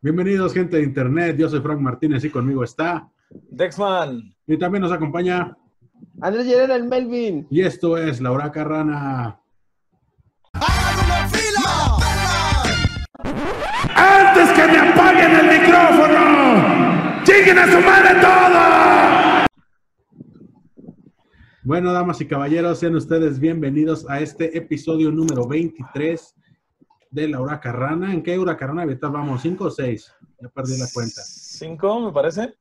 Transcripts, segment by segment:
Bienvenidos, gente de internet. Yo soy Frank Martínez y conmigo está. Dexman. Y también nos acompaña. Andrés Llerena, el Melvin. Y esto es Laura Carrana. ¡Antes que me apaguen el micrófono! ¡Lleguen a su madre todo! Bueno, damas y caballeros, sean ustedes bienvenidos a este episodio número 23 de la Huracarrana. ¿En qué Huracarrana ahorita vamos? ¿Cinco o seis? Ya perdí la cuenta. Cinco, me parece.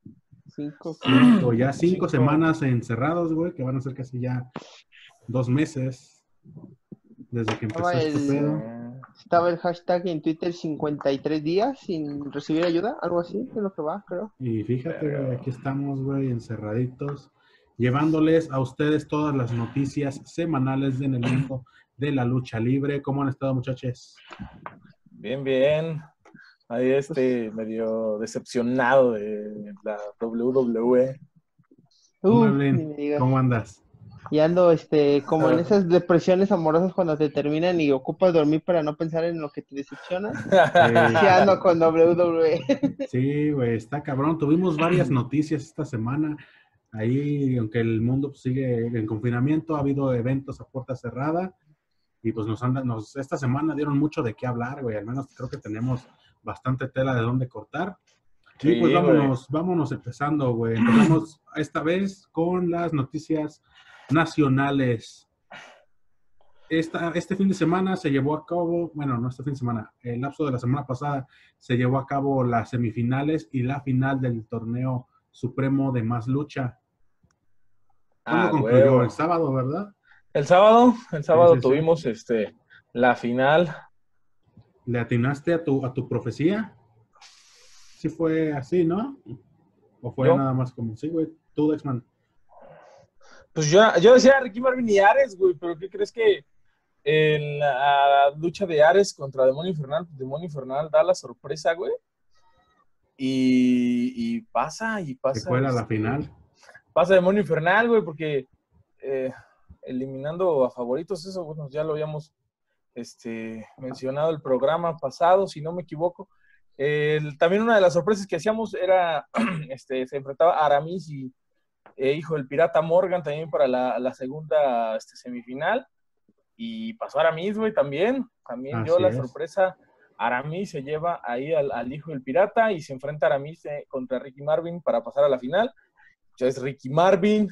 Cinco. Cinco, ya cinco, Cinco. semanas encerrados, güey, que van a ser casi ya dos meses desde que empezó Estaba este el- pedo. Estaba el hashtag en Twitter 53 días sin recibir ayuda, algo así, es lo que va, creo. Y fíjate, güey, aquí estamos, güey, encerraditos, llevándoles a ustedes todas las noticias semanales en el mundo de la lucha libre. ¿Cómo han estado, muchachos? Bien, bien. Ahí este medio decepcionado de la. WWE. Uh. ¿Cómo andas? Y ando este, como en Ah. esas depresiones amorosas cuando te terminan y ocupas dormir para no pensar en lo que te decepciona. Sí, ando con WWE. Sí, güey, está cabrón. Tuvimos varias noticias esta semana. Ahí, aunque el mundo pues, sigue en confinamiento, ha habido eventos a puerta cerrada. Y pues nos andan, nos, esta semana dieron mucho de qué hablar, güey. Al menos creo que tenemos bastante tela de dónde cortar. y Sí, pues güey. vámonos, vámonos empezando, güey. Empezamos esta vez con las noticias nacionales. Esta, este fin de semana se llevó a cabo, bueno, no este fin de semana, el lapso de la semana pasada se llevó a cabo las semifinales y la final del torneo supremo de más lucha. ¿Cuándo Ah, concluyó? huevo. El sábado, ¿verdad? El sábado, el sábado Sí, sí, sí. tuvimos este la final. ¿Le atinaste a tu, a tu profecía? Sí fue así, ¿no? ¿O fue ¿Yo? nada más como, sí, güey, tú, Dexman? Pues yo, yo decía Ricky Marvin y Ares, güey, pero ¿qué crees que en la lucha de Ares contra Demonio Infernal, pues, Demonio Infernal da la sorpresa, güey? Y, y pasa, y pasa. fue a la este, final. pasa Demonio Infernal, güey, porque eh, eliminando a favoritos, eso, bueno, ya lo habíamos este, mencionado el programa pasado, si no me equivoco. El- también una de las sorpresas que hacíamos era, este, se enfrentaba Aramis y eh, hijo del pirata Morgan también para la, la segunda este, semifinal. Y pasó Aramis, güey, también. También dio Así la es. sorpresa. Aramis se lleva ahí al, al hijo del pirata y se enfrenta Aramis eh, contra Ricky Marvin para pasar a la final. Ya es Ricky Marvin,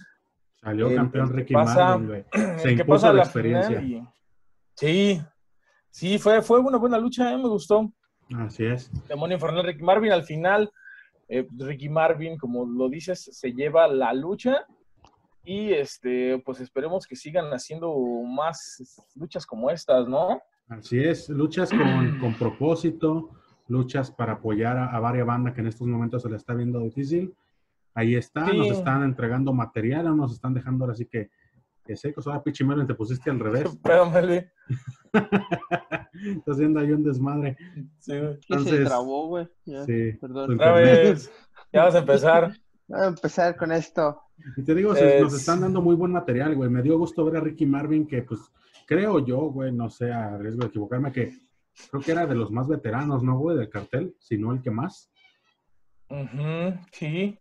Salió el- campeón Ricky pasa- Marvin. Se impuso pasa la la experiencia. y- Sí, sí, fue, fue una buena lucha, eh, me gustó. Así es. Demonio Infernal Ricky Marvin al final. eh, Ricky Marvin, como lo dices, se lleva la lucha. Y este, pues esperemos que sigan haciendo más luchas como estas, ¿no? Así es. Luchas con, con propósito, luchas para apoyar a, a varias bandas que en estos momentos se le está viendo difícil. Ahí está, Sí. nos están entregando material, nos están dejando ahora sí que, que secos. Ahora, Pichimero, te pusiste al revés. Pero, Meli, Estás haciendo ahí un desmadre. sí, güey. Que se Entonces, trabó, güey. Ya, Sí. Perdón. Otra vez, ya vas a empezar. Vamos a empezar con esto. Y te digo, nos Es- están dando muy buen material, güey. Me dio gusto ver a Ricky Marvin, que pues creo yo, güey, no sé, a riesgo de equivocarme, que creo que era de los más veteranos, ¿no, güey? Del cartel, si no el que más. Ujú, sí.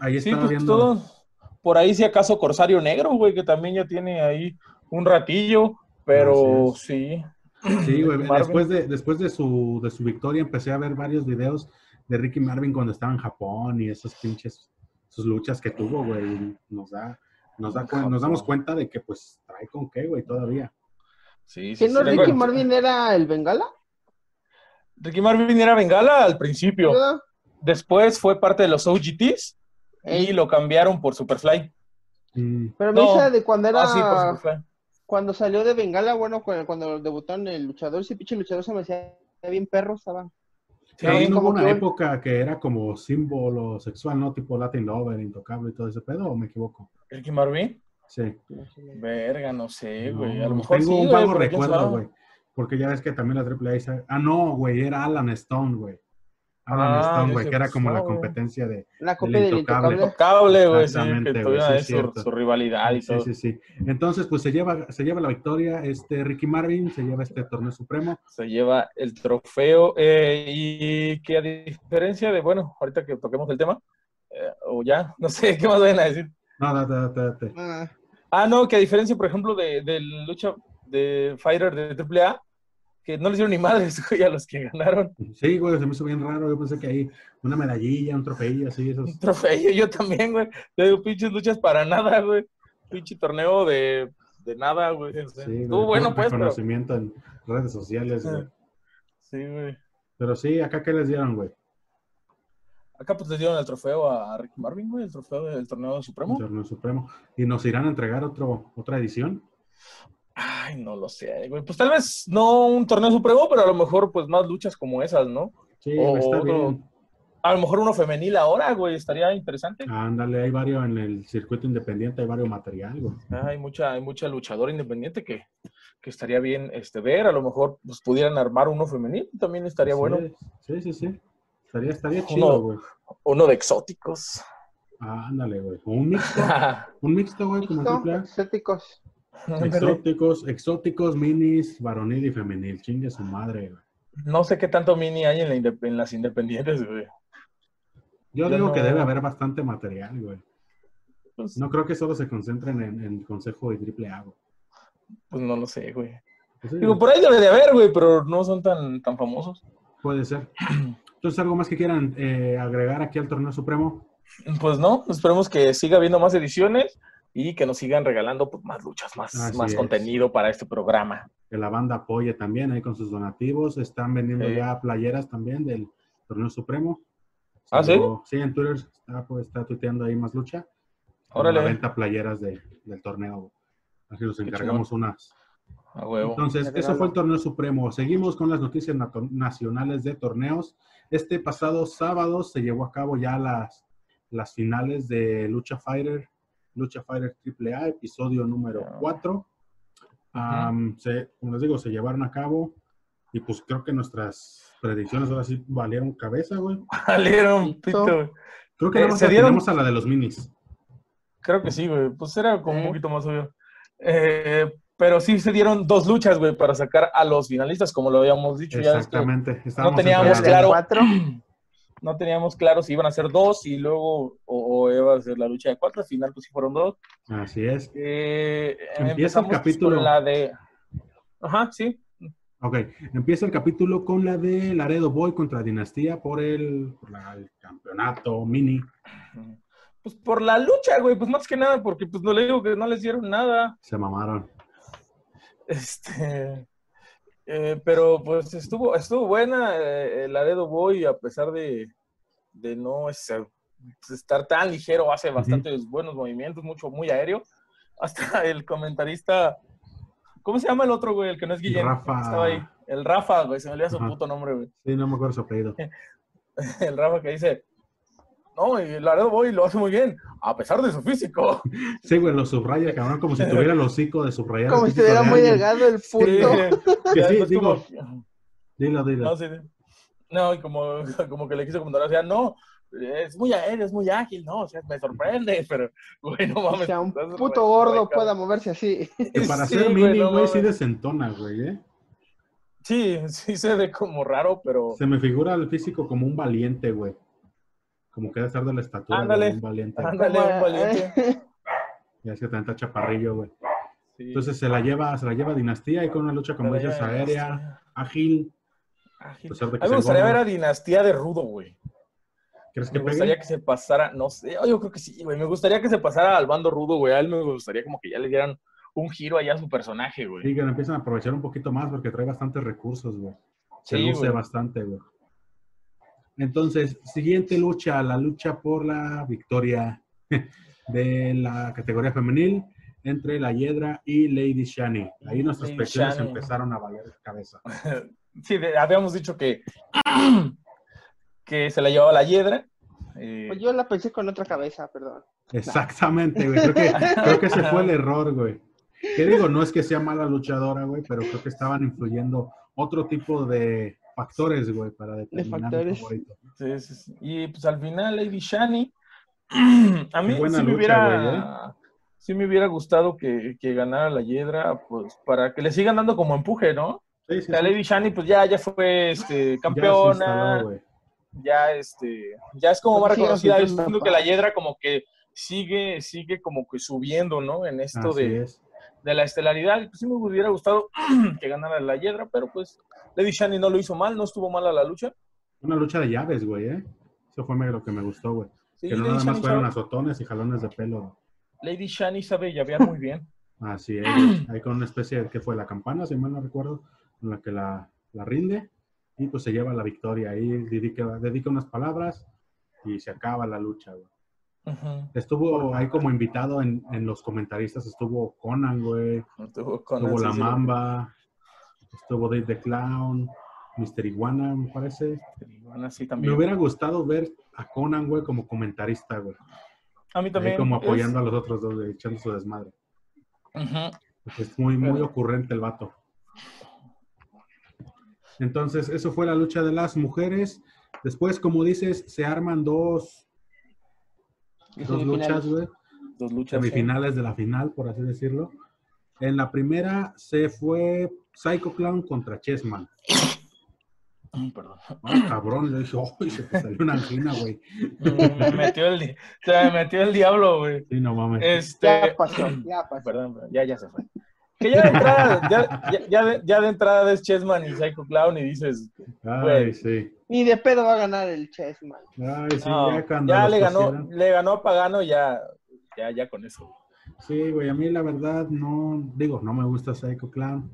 Ahí Sí, estaba pues viendo. todos. Por ahí, si acaso, Corsario Negro, güey, que también ya tiene ahí un ratillo, pero sí. Sí, güey, después, de, después de, su, de su victoria empecé a ver varios videos de Ricky Marvin cuando estaba en Japón y esos pinches, sus luchas que tuvo, güey. Nos da, nos da, nos damos cuenta de que pues trae con qué, güey, todavía. Sí, sí, ¿Quién no sí. Ricky Marvin era el Bengala? Ricky Marvin era Bengala al principio. ¿Verdad? Después fue parte de los OGTs Ey, y lo cambiaron por Superfly. Pero me no. dice de cuando era. Ah, sí, por Superfly. cuando salió de Bengala, bueno, cuando, en el luchador, ese pinche luchador se me hacía bien perro, estaba. Sí, hubo como una que- época que era como símbolo sexual, ¿no? Tipo Latin Lover, Intocable y todo ese pedo, ¿o me equivoco? Ricky Marvin. Sí. Verga, no sé, güey. No, a lo mejor tengo sí, un vago recuerdo, güey. Porque ya ves que también la AAA dice, ah, no, güey, era Alan Stone, güey. Adam Ah, Stone, güey, que era como la competencia de... La copia del Intocable. intocable. Güey, sí, Exactamente, que sí, es su, rivalidad y Sí, todo. sí, sí. Entonces, pues se lleva, se lleva la victoria este Ricky Marvin, se lleva este torneo supremo. Se lleva el trofeo eh, y que a diferencia de, bueno, ahorita que toquemos el tema, eh, o ya, no sé, ¿qué más vayan a decir? No, date, date, date. Ah, Ah, no, que a diferencia, por ejemplo, de, de lucha de Fighter de AAA, que no les dieron ni madres, güey, a los que ganaron Sí, güey, se me hizo bien raro. Yo pensé que ahí una medallilla, un trofeillo, así, esos. un trofeo. Yo también, güey. Yo digo, pinches luchas para nada, güey. Pinche torneo de, de nada, güey. O sea, Sí, bueno, pues, pero... reconocimiento en redes sociales, güey. Sí, güey. Pero sí, acá qué les dieron, güey. Acá pues les dieron el trofeo a Ricky Marvin, güey, el trofeo del torneo supremo. Un torneo supremo. Y nos irán a entregar otro, otra edición. Ay, no lo sé, güey. Pues tal vez no un torneo supremo, pero a lo mejor pues más luchas como esas, ¿no? Sí, O está otro- bien. A lo mejor uno femenil ahora, güey, estaría interesante. Ándale, hay varios en el circuito independiente, hay varios material, güey. Hay mucha, hay mucha luchadora independiente que, que estaría bien este, ver. A lo mejor pues, pudieran armar uno femenil, también estaría Sí, bueno. Sí, sí, sí. Estaría, estaría Uno- chido, güey. Uno de exóticos. Ah, ándale, güey. O un mixto. Un mixto, güey, como ¿Listo? triple A. Exóticos. Exóticos, exóticos, minis, varonil y femenil. Chingue su madre, güey. No sé qué tanto mini hay en, la indep- en las independientes, güey. Yo Yo digo no- que debe haber bastante material, güey. Pues, No creo que solo se concentren en, en Consejo y Triple A, güey. pues no lo sé, güey. Pues sí, Digo, por ahí debe de haber, güey, pero no son tan, tan famosos. Puede ser. Entonces, ¿algo más que quieran eh, agregar aquí al Torneo Supremo? Pues no, esperemos que siga habiendo más ediciones y que nos sigan regalando pues, más luchas, más, Así más es. contenido para este programa. Que la banda apoye también ahí con sus donativos. Están vendiendo Sí. ya playeras también del Torneo Supremo. ¿Ah, sí? Sí, en Twitter está, pues, está tuiteando ahí más lucha. Órale. La venta playeras de- del torneo. Así nos Qué encargamos unas. A huevo. Entonces, eso fue el torneo supremo. Seguimos con las noticias nato- nacionales de torneos. Este pasado sábado se llevó a cabo ya las, las finales de Lucha Fighter, Lucha Fighter AAA, episodio número Ya. 4. Am, se- como les digo, se llevaron a cabo y pues creo que nuestras predicciones ahora sí valieron cabeza, güey. Salieron, Listo. pito, güey. Creo que Eh, nada más se dieron- a la de los minis. Creo que sí, güey. Pues era como un poquito más obvio. Eh, pero sí se dieron dos luchas, güey, para sacar a los finalistas, como lo habíamos dicho. Ya es que Exactamente. Estábamos teníamos claro. Cuatro. No teníamos claro si iban a ser dos y luego o, o iba a ser la lucha de cuatro. Al final, pues sí fueron dos. Así es. Eh, Empieza el capítulo. con la de. Ajá, sí. Ok, empieza el capítulo con la de Laredo Boy contra Dinastía por el, por la- el campeonato mini. Pues por la lucha, güey, pues más que nada, porque pues no le digo que no les dieron nada. Se mamaron. Este, eh, pero pues estuvo, estuvo buena eh, el Laredo Boy, a pesar de, de no estar tan ligero, hace bastantes buenos movimientos, mucho, muy aéreo. Hasta el comentarista, ¿cómo se llama el otro, güey? El que no es Guillermo. Rafa. Estaba ahí. El Rafa, güey, se me olvida su puto nombre, güey. Sí, no me acuerdo su apellido. El Rafa que dice, no, y Laredo Boy lo hace muy bien, a pesar de su físico. Sí, güey, lo subraya, cabrón, como si tuviera el hocico de subrayar. Como si estuviera de muy alguien. delgado el puto. Que sí, digo, como- dilo, dilo. No, sí, sí. No, y como, como que le quiso comentar, o sea, no, es muy aéreo, es muy ágil, no, o sea, me sorprende, pero, güey, no O mames. sea, un puto gordo pueda moverse así. Que para Sí, ser güey, mini, no güey, sí desentona, güey, ¿eh? Sí, sí se ve como raro, pero Se me figura el físico como un valiente, güey. Como que debe estar de la estatura Ándale. de un valiente. Ándale, un valiente. Ya es que también está chaparrillo, güey. Sí. Entonces se la lleva, se la lleva Dinastía y con una lucha, como dices, aérea, ágil. ágil. A pesar de que A mí me gustaría ver a Dinastía de Rudo, güey. ¿Crees que Me gustaría pegue? que se pasara, no sé, yo creo que sí, güey. Me gustaría que se pasara al bando Rudo, güey. A él me gustaría como que ya le dieran un giro allá a su personaje, güey. Sí, que lo empiezan a aprovechar un poquito más porque trae bastantes recursos, güey. Se Sí, luce güey. bastante, güey. Entonces, siguiente lucha, la lucha por la victoria de la categoría femenil entre la Hiedra y Lady Shani. Ahí nuestras Shani. empezaron a valer cabeza. Sí, de- habíamos dicho que, que se la llevaba la hiedra. eh, Pues yo la pensé con otra cabeza, perdón. Exactamente, güey. Creo que, creo que ese fue el error, güey. Que digo, no es que sea mala luchadora, güey, pero creo que estaban influyendo otro tipo de, factores, güey, para determinar el factores. favorito. Sí, sí, sí. Y pues al final, Lady Shani, a mí sí me, hubiera, sí me hubiera gustado que, que ganara la Hiedra, pues para que le sigan dando como empuje, ¿no? Sí, sí, La sí. Lady Shani, pues ya, ya fue este, Ya campeona, instaló, ya, este, ya es como más Pues sí, reconocida. Yo siento que la Hiedra como que sigue, sigue como que subiendo, ¿no? En esto Así de, es. de la estelaridad. Pues sí me hubiera gustado que ganara la Hiedra, pero pues Lady Shani no lo hizo mal, no estuvo mal a la lucha. Una lucha de llaves, güey, ¿eh? Eso fue lo que me gustó, güey. Sí, que no Lady, nada más Shani fueron sabe, azotones y jalones de pelo. Lady Shani sabe llavear muy bien. Así es. Ahí con una especie de que fue la campana, si mal no recuerdo, en la que la, la rinde y pues se lleva la victoria. Ahí dedica, dedica unas palabras y se acaba la lucha, güey. Estuvo ahí como invitado en, en los comentaristas, estuvo Conan, güey, Estuvo con estuvo La Mamba, estuvo Dave the Clown, Mr. Iguana, me parece. Bueno, sí, Me también. hubiera gustado ver a Conan, güey, como comentarista, güey. A mí Ahí también. como es- apoyando a los otros dos, güey, echando su desmadre. Ujú. Porque Es muy, muy Pero- ocurrente el vato. Entonces, eso fue la lucha de las mujeres. Después, como dices, se arman dos, dos luchas, güey. Dos luchas. sí. Semifinales de la final, por así decirlo. En la primera se fue Psycho Clown contra Chessman. Perdón. Ah, cabrón, yo dije, ¡ay! se te salió una angina, güey. Me metió el, di- se me metió el diablo, güey. Sí, no mames. Este, Ya pasó, ya pasó. Perdón, perdón, ya, ya se fue. Que ya de entrada, ya, ya, ya de, ya de entrada ves Chessman y Psycho Clown y dices, Ay, güey. sí. Ni de pedo va a ganar el Chessman. Ay, sí, no, ya cuando ya le ganó, pusieron- le ganó a Pagano, ya, ya, ya con eso. Sí, güey, a mí la verdad no, digo, no me gusta Psycho Clown.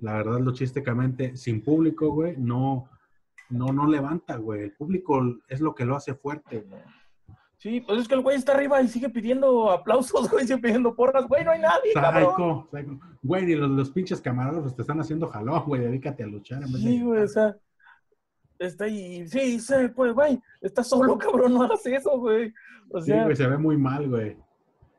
La verdad, luchísticamente, sin público, güey, no, no, no levanta, güey. El público es lo que lo hace fuerte, güey. Sí, pues es que el güey está arriba y sigue pidiendo aplausos, güey, sigue pidiendo porras, güey, no hay nadie. Psycho, Psycho. Güey, ni los, los pinches camarógrafos te están haciendo jalón, güey, dedícate a luchar. en vez de- Sí, güey, o sea, está ahí, sí, sí, pues, güey, está solo, cabrón, no hagas eso, güey. O Sí, güey, se ve muy mal, güey.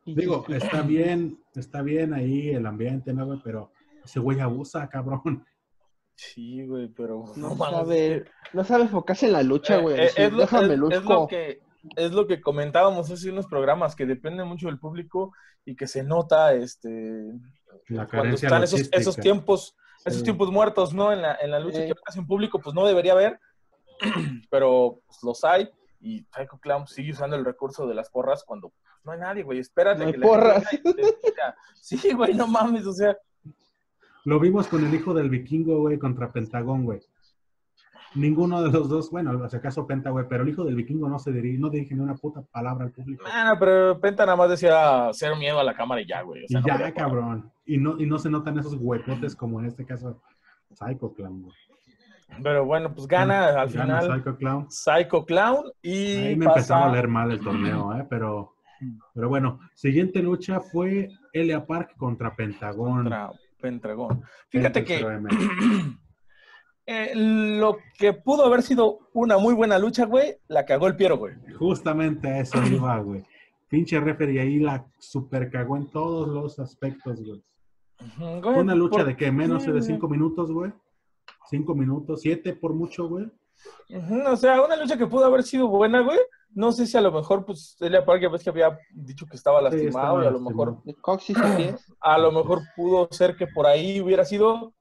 Digo, está bien, está bien ahí el ambiente, ¿no, güey? Pero ese güey abusa, cabrón. sí, güey, pero No no mames. sabe, no sabe enfocarse en la lucha, Eh, güey. eh, es, lo, Déjame es- es lo que es lo que comentábamos hace unos programas que depende mucho del público y que se nota este La cuando están esos, esos tiempos esos tiempos muertos no en la, en la lucha Sí. que sin público pues no debería haber pero pues, los hay y Psycho Clown sigue usando el recurso de las porras cuando pues, no hay nadie güey espérate No hay que la porras. diga, sí güey no mames o sea Lo vimos con el hijo del vikingo, güey, contra Pentagón, güey. Ninguno de los dos, bueno, si acaso Penta, güey, pero el hijo del vikingo no se dirige, no dirige ni una puta palabra al público. bueno, pero Penta nada más decía cero miedo a la cámara y ya güey o sea, y no ya, cabrón. Y no, y no se notan esos huecotes como en este caso Psycho Clown, güey. pero bueno pues gana al Gana final Psycho Clown. Psycho Clown y Ahí me pasa- empezaba a leer mal el torneo, ¿eh? Pero, pero bueno, siguiente lucha fue Elia Park contra Pentagón. contra Pendragón. Fíjate que Penta 0M. eh, lo que pudo haber sido una muy buena lucha, güey, la cagó el Piero, güey. Justamente a eso iba, güey. Pinche referee ahí la super cagó en todos los aspectos, güey. Una lucha de que menos de güey. cinco minutos, güey. Cinco minutos, siete por mucho, güey. O sea, una lucha que pudo haber sido buena, güey. No sé si a lo mejor, pues, Elia Park, ya ves que había dicho que estaba lastimado y a lo mejor, De coxis a lo mejor pudo ser que por ahí hubiera sido,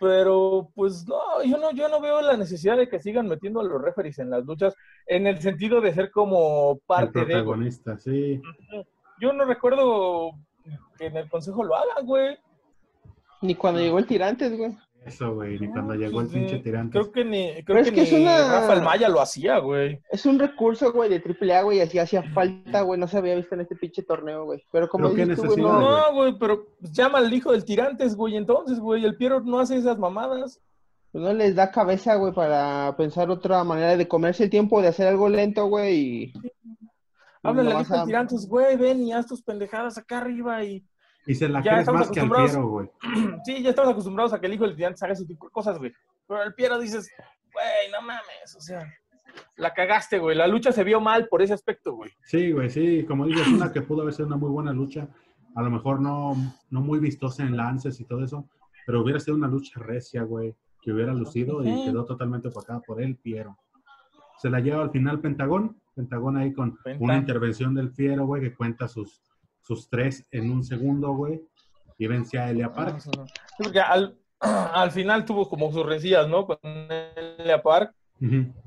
pero pues no, yo no, yo no veo la necesidad de que sigan metiendo a los referees en las luchas en el sentido de ser como El parte de, protagonista, sí. Yo no recuerdo que en el consejo lo hagan, güey. Ni cuando llegó el tirantes, güey. Eso, güey. Ni cuando llegó el Pues, pinche tirante. Creo que ni, creo es que que es ni una- Rafael Maya lo hacía, güey. Es un recurso, güey, de AAA, güey, así hacía falta, güey. No se había visto en este pinche torneo, güey. Pero como qué dices tú, güey, no, güey. No, güey, pero pues, llama al hijo del tirantes, güey. Entonces, güey, el Piero no hace esas mamadas. pues no les da cabeza, güey, para pensar otra manera de comerse el tiempo, de hacer algo lento, güey, y... Háblale al hijo del tirantes, güey, ven y haz tus pendejadas acá arriba y... Y se la Ya crees más que al. Piero, güey. sí, ya estamos acostumbrados a que el hijo del tirantes haga ese tipo de cosas, güey. Pero el Piero dices, güey, no mames, o sea... La cagaste, güey. La lucha se vio mal por ese aspecto, güey. Sí, güey, sí. Como dices, una que pudo haber sido una muy buena lucha. A lo mejor no, no muy vistosa en lances y todo eso. Pero hubiera sido una lucha recia, güey. que hubiera lucido y quedó totalmente opacada por el Fiero. Se la lleva al final Pentagón, Pentagón ahí con Penta. una intervención del Fiero, güey, que cuenta sus, sus tres en un segundo, güey, y vence a Elia Park. Porque al, al final tuvo como sus rencillas, ¿no? Con Elia Park,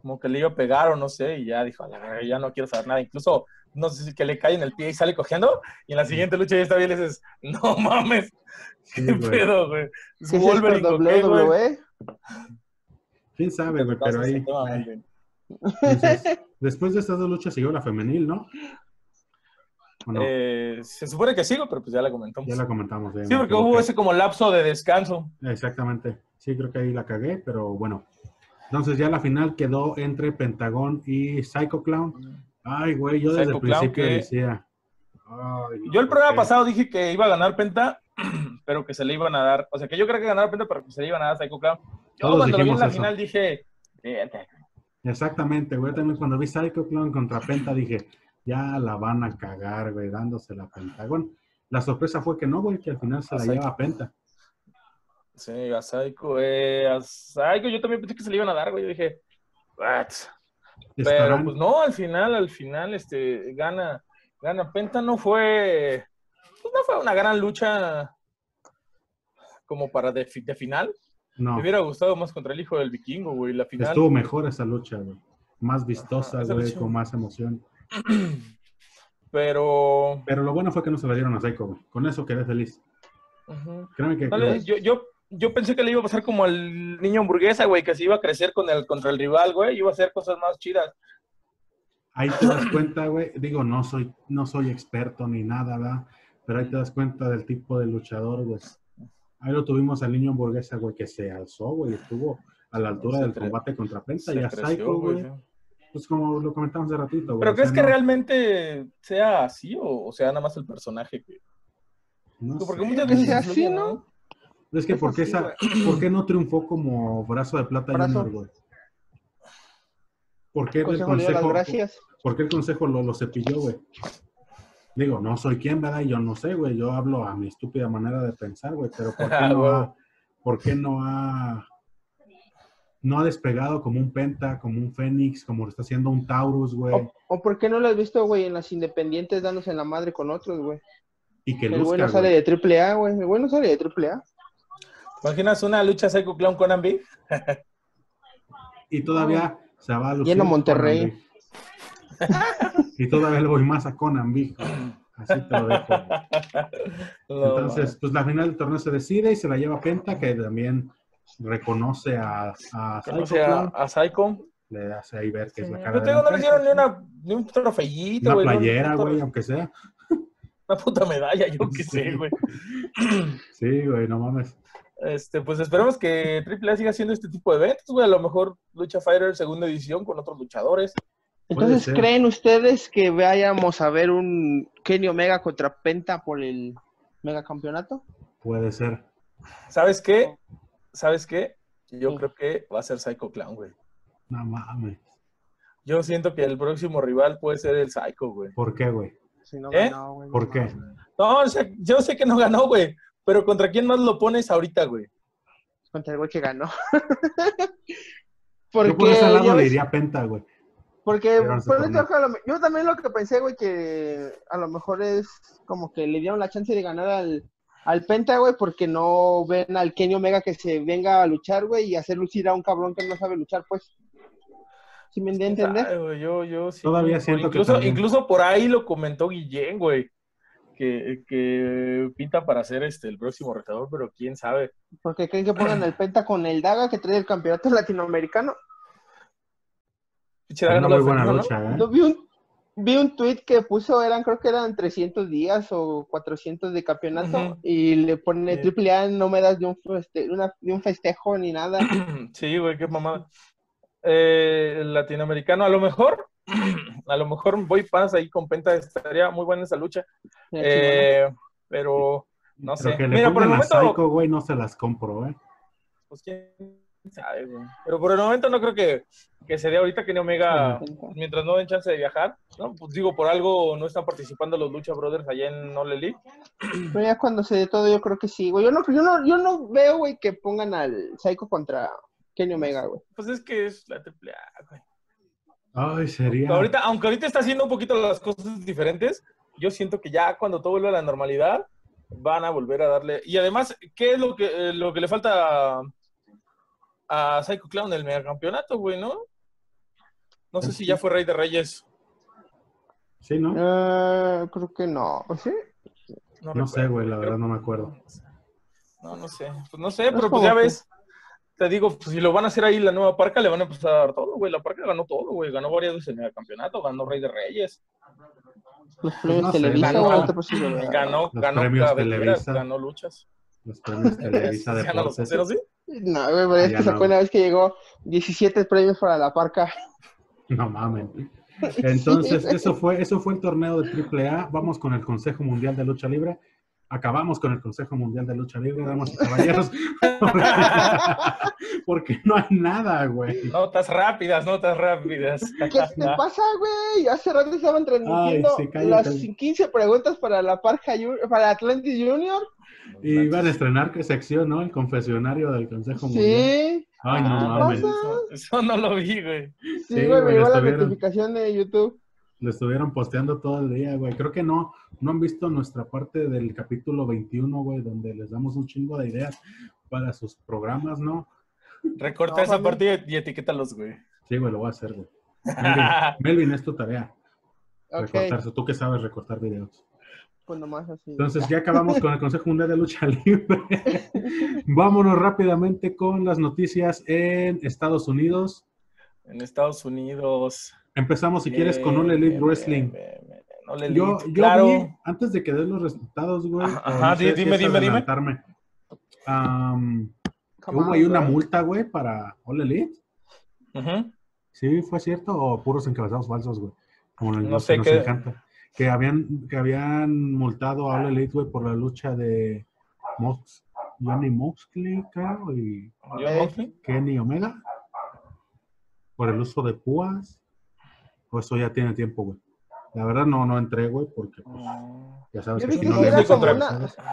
como que le iba a pegar o no sé, y ya dijo, a la verga, ya no quiero saber nada. Incluso, no sé si que le cae en el pie y sale cogiendo, y en la siguiente lucha ya está bien, y le dices, no mames, Sí, qué güey. pedo, güey. Es ¿Qué Wolverine qué, güey. WWE? ¿Quién sabe, güey? Pero ahí... Entonces, después de estas dos luchas siguió la femenil, ¿no? Eh, se supone que sigo, pero pues ya la comentamos. ya la comentamos. Sí, porque hubo ese como lapso de descanso. Exactamente. Sí, creo que ahí la cagué, pero bueno. Entonces ya la final quedó entre Pentagón y Psycho Clown. Ay, güey, yo desde Psycho el principio que- decía. ay, no, Yo el programa pasado dije que iba a ganar Penta, pero que se le iban a dar. O sea, que yo creo que ganara Penta, pero que se le iban a dar Psycho Clown. Yo Todos cuando lo vi en la eso. final dije. Exactamente, güey. También cuando vi Psycho Clown contra Penta dije, ya la van a cagar, güey, dándosela a Pentagón. La sorpresa fue que no, güey, que al final se la lleva a Penta. Sí, a Psycho. Eh, a Psycho yo también pensé que se le iban a dar, güey. Yo dije, what? Pero pues no, al final, al final, este, gana, gana Penta. No fue, pues no fue una gran lucha como para de, fi- de final. no, Me hubiera gustado más contra el hijo del vikingo, güey. La final. estuvo mejor esa lucha, güey. Más vistosa, Ajá, güey, lucha. con más emoción. Pero Pero lo bueno fue que no se la dieron a Psycho, güey. Con eso quedé feliz. Créeme que yo, yo, yo pensé que le iba a pasar como al niño hamburguesa, güey, que se iba a crecer con el, contra el rival, güey, iba a hacer cosas más chidas. ahí te das cuenta, güey. Digo, no soy, no soy experto ni nada, ¿verdad? Pero ahí te das cuenta del tipo de luchador, güey. Ahí lo tuvimos al niño hamburguesa, güey, que se alzó, güey. Estuvo a la altura Se del combate contra Penta y a Psycho, güey. Pues como lo comentamos hace ratito, güey. ¿Pero o crees sea, que no- realmente sea así o, o sea nada más el personaje? que- no Porque sé. muchas veces así, ¿no? Es que, ¿por qué, Es así, esa, ¿por qué no triunfó como brazo de plata Brazo. Junior, güey? ¿Por qué el Consejo. ¿por qué el consejo lo, lo cepilló, güey? Digo, no soy quien, ¿verdad? Yo no sé, güey. Yo hablo a mi estúpida manera de pensar, güey. Pero ¿por qué Ah, no ha, ¿por qué no ha, no ha despegado como un Penta, como un Fénix, como lo está haciendo un Taurus, güey? O, o por qué no lo has visto, güey, en las independientes dándose en la madre con otros, güey. Y que El güey no sale de triple A, güey. El güey no sale de triple A. ¿Te imaginas una lucha Psycho Clown con Ambi? Y todavía se va a lucir Lleno Monterrey. Y todavía le voy más a Conan Big. Así te lo dejo. Entonces, pues la final del torneo se decide y se la lleva Penta, que también reconoce a, a Psycho Conoce a, Clown. a Psycho. Le hace ahí ver que es la cara Yo de te digo, la no le dieron ni, una, ni un trofeíto, Una güey. ni playera, güey, aunque sea. Una puta medalla, yo qué sé, güey. Sí, güey, no mames. Este, pues esperemos que AAA siga haciendo este tipo de eventos, güey. A lo mejor Lucha Fighter segunda edición con otros luchadores. Entonces. ¿creen ustedes que vayamos a ver un Kenny Omega contra Penta por el megacampeonato? Puede ser. ¿Sabes qué? ¿Sabes qué? Yo Sí. creo que va a ser Psycho Clown, güey. No mames. Yo siento que el próximo rival puede ser el Psycho, güey. ¿Por qué, güey? Si no ¿Eh? ganó, güey, no ¿Por qué? mames. No, o sea, yo sé que no ganó, güey. Pero ¿contra quién más lo pones ahorita, güey? Contra el güey que ganó. Yo por ese lado le ves- iría Penta, güey. Porque no por eso yo también lo que pensé, güey, que a lo mejor es como que le dieron la chance de ganar al, al Penta, güey, porque no ven al Kenny Omega que se venga a luchar, güey, y hacer lucir a un cabrón que no sabe luchar, pues. ¿Sí me güey, yo, yo sí. Todavía siento que incluso, también- incluso por ahí lo comentó Guillén, güey. Que, que pinta para ser este el próximo retador, pero quién sabe. Porque creen que pongan el Penta con el Daga que trae el campeonato latinoamericano. Daga una no muy buena defendió, ¿no? lucha, ¿eh? Yo vi un, vi un tweet que puso, eran, creo que eran 300 días o 400 de campeonato, y le pone Sí. triple A, no me das de un, feste- una- de un festejo ni nada. Sí, güey, qué mamada. Eh, latinoamericano, a lo mejor, a lo mejor voy paz ahí con Penta, estaría muy buena esa lucha. Eh, pero no Pero sé. que le Mira, por el momento, Psycho, güey, no se las compro, ¿eh? pues quién sabe, güey. Pero por el momento no creo que, que se dé ahorita que ni Omega, mientras no den chance de viajar, ¿no? Pues digo, por algo no están participando los Lucha Brothers allá en Ole Elite. Pero ya cuando se dé todo, yo creo que sí, güey. Yo no, yo no, yo no veo, güey, que pongan al Psycho contra Kenny Omega, güey. Pues es que es la triple A, güey. Ay, sería. Ahorita, aunque ahorita está haciendo un poquito las cosas diferentes, yo siento que ya cuando todo vuelva a la normalidad, van a volver a darle. Y además, ¿qué es lo que, eh, lo que le falta a, Psycho Clown? El megacampeonato, güey, ¿no? No sé si ya fue Rey de Reyes. Sí, ¿no? Eh, creo que no. ¿O ¿Sí? No sé, güey, la creo- verdad no me acuerdo. No, no sé. Pues no sé, pero pues ya que- ves. Te digo, pues si lo van a hacer ahí la nueva parca, le van a empezar a dar todo, güey. La parca ganó todo, güey. Ganó varias veces el megacampeonato, ganó Rey de Reyes. Los premios no Televisa, ganó- güey. Ganó, Los ganó premios cabelleras, Televisa. ganó luchas. Los premios Televisa Ganó ¿sí? No, güey, pero es Ya que no. sacó una vez que llegó 17 premios para la parca. No mames. Entonces, Sí. eso fue, eso fue el torneo de AAA. Vamos con el Consejo Mundial de Lucha Libre. Acabamos con el Consejo Mundial de Lucha Libre, damas y caballeros. Porque no hay nada, güey. Notas rápidas, notas rápidas. ¿Qué te pasa, güey? Hace rato estaban transmitiendo Ay, sí, las 15 preguntas para la parca para Atlantis Junior. Y iban a estrenar qué sección, ¿no? El confesionario del Consejo Mundial. Sí, Ay, no Ah, mames. Eso, eso no lo vi, güey. sí, Sí, güey, güey, me llegó la notificación de YouTube. Lo estuvieron posteando todo el día, güey. Creo que no, no han visto nuestra parte del capítulo 21, güey, donde les damos un chingo de ideas para sus programas, ¿no? Recorta No, esa parte y etiquétalos, güey. Sí, güey, lo voy a hacer, güey. Melvin, Melvin, es tu tarea. Ok, Recortarse. Tú que sabes recortar videos. Pues nomás así. Entonces, ya acabamos con el Consejo Mundial de Lucha Libre. Vámonos rápidamente con las noticias en Estados Unidos. En Estados Unidos. Empezamos, si quieres, con All Elite bien, Wrestling. bien, bien, bien. All Elite, Yo, yo claro. vi, antes de que des los resultados, güey. Ajá, di- dime, dime, dime. Come hubo on, ahí una multa, güey, para All Elite. ¿Sí fue cierto o puros encabezados falsos, güey? Como No sé nos qué- encanta. Que habían, que habían multado a All Elite, güey, por la lucha de Mox, Johnny Moxley, creo, y. Kenny Omega. Por el uso de púas. O eso ya tiene tiempo, güey. La verdad no, no entré, güey, porque pues, ya sabes Yo que si no sí era leemos como las una- cosas.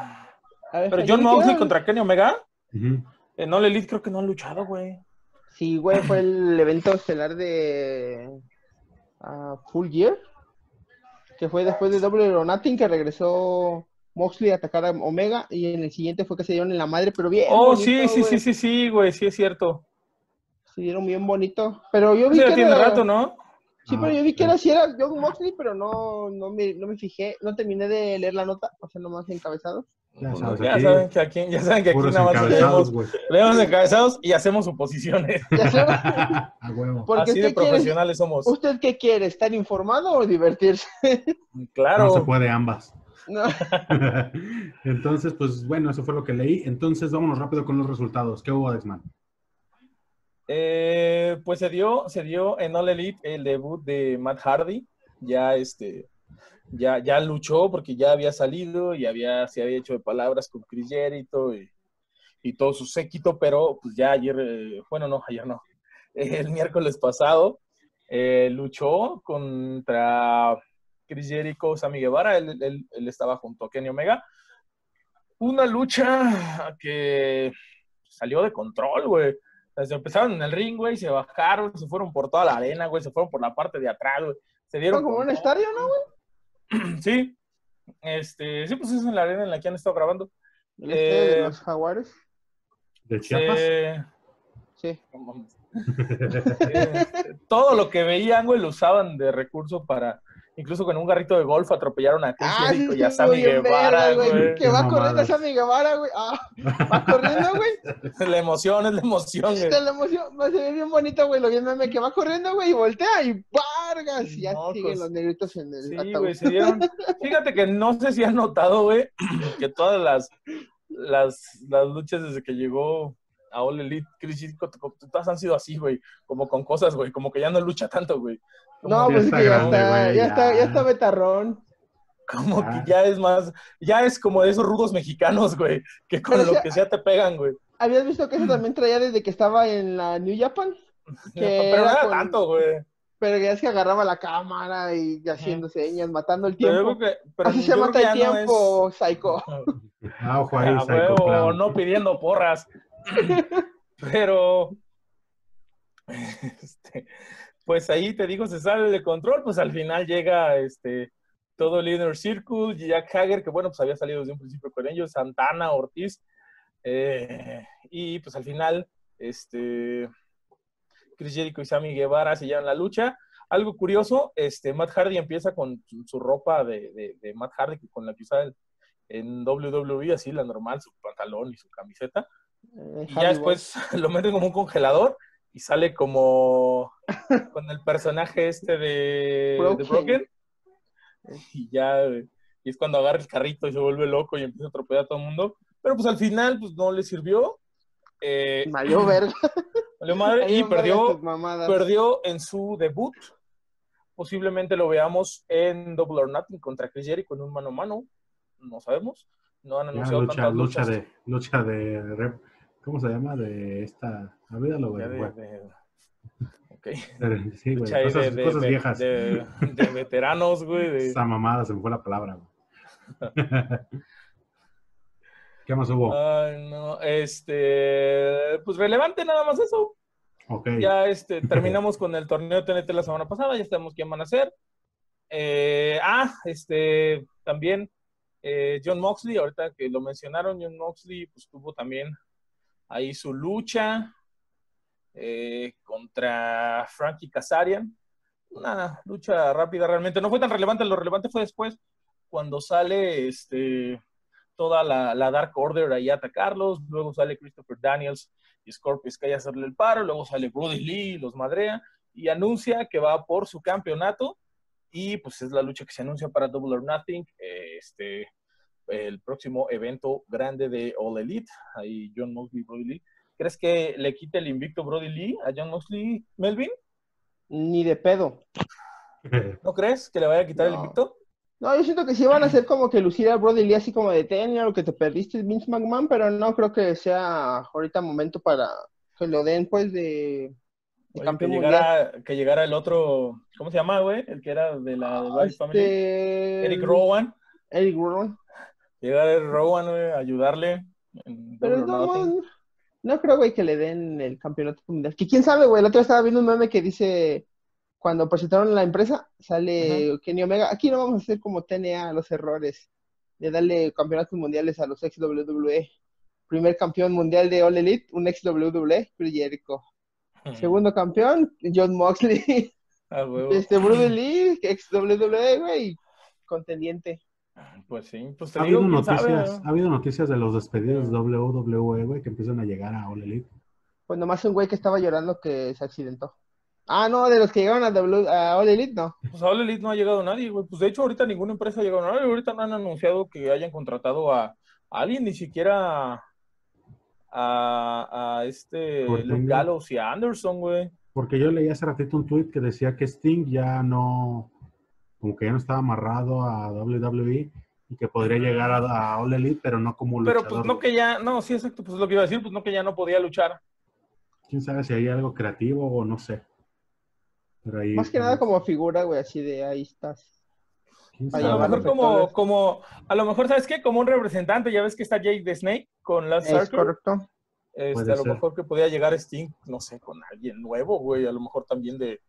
A ver, Pero John Moxley contra Kenny Omega. Ujú. En All Elite creo que no han luchado, güey. Sí, güey, fue el evento estelar de ah, Full Gear, que fue después de Double or Nothing que regresó Moxley a atacar a Omega y en el siguiente fue que se dieron en la madre, pero bien. Oh, bonito, sí, sí, sí, sí, sí, güey, sí es cierto. Se dieron bien bonito. Pero yo vi que tiene era- rato, ¿no? Sí, Ah, pero yo vi que era si era John Moxley, pero no, no, me, no me fijé, no terminé de leer la nota, o sea, nomás encabezado. Ya sabes, Ya aquí, saben que aquí, ya saben que aquí nada más leemos, leemos encabezados y hacemos suposiciones. Ya sé, A huevo. Porque Así de quiere- profesionales somos. ¿Usted qué quiere? ¿Estar informado o divertirse? Claro. No se puede ambas. No. Entonces, pues bueno, eso fue lo que leí. Entonces, vámonos rápido con los resultados. ¿Qué hubo, Dexman? Eh, pues se dio, se dio en All Elite el debut de Matt Hardy. Ya este, ya, ya luchó porque ya había salido y había, se había hecho de palabras con Chris Jericho y, y todo su séquito, pero pues ya ayer, eh, bueno, no, ayer no, el miércoles pasado eh, luchó contra Chris Jericho, Sammy Guevara, él, él- él estaba junto a Kenny Omega. Una lucha que salió de control, güey. O sea, empezaron en el ring, güey, se bajaron, se fueron por toda la arena, güey, se fueron por la parte de atrás, güey. Se dieron como un estadio, ¿no? Sí. Este, sí, pues es en la arena en la que han estado grabando. El estadio de Eh, los jaguares. ¿De Chiapas? Sí. no mames. Este, todo lo que veían, güey, lo usaban de recurso para, incluso con un garrito de golf atropellaron a Chris Ah, sí, y a Sammy bien Guevara, güey. Que va corriendo mamadas. Sammy Guevara, güey. Ah, va corriendo, güey. La emoción, es la emoción, güey. La emoción, va a ser bien bonito, güey. Lo vi en meme que va corriendo, güey, y voltea y Vargas. Y ya No, siguen pues, los negritos en el Sí, ataúd. güey, se dieron. Fíjate que no sé si han notado, güey, que todas las, las, las luchas desde que llegó a All Elite, Chris Jericho, to- todas han sido así, güey, como con cosas, güey, como que ya no lucha tanto, güey. No, Ya pues es está que ya grande, está, ya ya. está, ya está betarrón. como Ya. que ya es más, ya es como de esos rudos mexicanos, güey, que con Pero lo que sea te pegan, güey. ¿Habías visto que eso también traía desde que estaba en la New Japan? Que Pero no era era con- tanto, güey. Pero ya es que agarraba la cámara y haciendo señas, matando el tiempo. creo que. pero Así se mata el ya no tiempo, Psycho. es- Ah, ojo ahí, Psycho huevo, no pidiendo porras. Pero, Este, pues ahí te digo, se sale de control, pues al final llega este todo el Inner Circle, Jack Hager, que bueno, pues había salido desde un principio con ellos, Santana, Ortiz, eh, y pues al final, este, Chris Jericho y Sammy Guevara se llevan la lucha. Algo curioso, este, Matt Hardy empieza con su, su ropa de, de, de, Matt Hardy, con la que usaba en WWE, así la normal, su pantalón y su camiseta. Eh, Y ya después lo meten como un congelador y sale como con el personaje este de de Broken. Broken. Y ya y es cuando agarra el carrito y se vuelve loco y empieza a atropellar a todo el mundo. Pero pues al final pues no le sirvió. Eh, Valió verga. valió madre y perdió, perdió en su debut. Posiblemente lo veamos en Double or Nothing contra Chris Jericho en un mano a mano. No sabemos. No han Ya, anunciado lucha, tantas lucha luchas. de, lucha de, ¿cómo se llama? De esta, olvídalo, güey. De- de- ok. Sí, güey, cosas, de, de- cosas de- viejas. de- de veteranos, güey. de- Esa mamada, se me fue la palabra, güey. ¿Qué más hubo? No, este, pues relevante nada más eso. Ya este, terminamos con el torneo TNT la semana pasada, ya sabemos quién van a ser. Eh, ah, este, también eh, John Moxley, ahorita que lo mencionaron, John Moxley pues tuvo también ahí su lucha eh, contra Frankie Kazarian. Una lucha rápida realmente, no fue tan relevante, lo relevante fue después cuando sale este toda la, Dark Order ahí a atacarlos, luego sale Christopher Daniels y Scorpio Sky a hacerle el paro, luego sale Brody Lee, los madrea y anuncia que va por su campeonato y pues es la lucha que se anuncia para Double or Nothing, este, el próximo evento grande de All Elite, ahí John Moxley, Brody Lee. ¿Crees que le quite el invicto Brody Lee a John Moxley, Melvin? Ni de pedo. ¿No crees que le vaya a quitar el invicto? No, yo siento que sí van a hacer como que lucir a Brody Lee así como de tenía lo que te perdiste Vince McMahon, pero no creo que sea ahorita momento para que lo den pues de, de Oye, que, campeón mundial. llegara, que llegara el otro, ¿cómo se llama, güey? El que era de la de Family. Este, Eric Rowan. Eric Rowan. Llegara Eric Rowan, güey, a ayudarle. en Pero no. No, creo, güey, que le den el campeonato mundial. Que quién sabe, güey. El otro estaba viendo un meme que dice, cuando presentaron la empresa, sale Kenny Omega. Aquí no vamos a hacer como TNA los errores de darle campeonatos mundiales a los ex WWE. Primer campeón mundial de All Elite, un ex WWE, Jericho. Segundo campeón, John Moxley. Ah, este, Brody Lee, ex WWE, güey, contendiente. Pues sí, pues te Ha digo, habido sabe, noticias, ¿no? ha habido noticias de los despedidos de WWE, güey, que empiezan a llegar a All Elite. Pues nomás un güey que estaba llorando que se accidentó. Ah, no, de los que llegaron a, W, a All Elite, no. Pues a All Elite no ha llegado nadie, güey. Pues de hecho, ahorita ninguna empresa ha llegado a nadie. Ahorita no han anunciado que hayan contratado a, a alguien, ni siquiera a, a este Luke Gallows y a Anderson, güey. Porque yo leí hace ratito un tweet que decía que Sting ya no, como que ya no estaba amarrado a WWE y que podría llegar a, a All Elite, pero no como Pero luchador. pues no que ya, no, sí, exacto, pues es lo que iba a decir, pues no que ya no podía luchar. Quién sabe si hay algo creativo o no sé. Pero ahí, Más que nada como figura, güey, así de ahí estás. ¿quién Ahí A lo mejor como, como, a lo mejor, ¿sabes qué? Como un representante, ya ves que está Jake the Snake con Lance Es correcto. Este, a lo ser. mejor que podía llegar Sting, no sé, con alguien nuevo, güey, a lo mejor también de,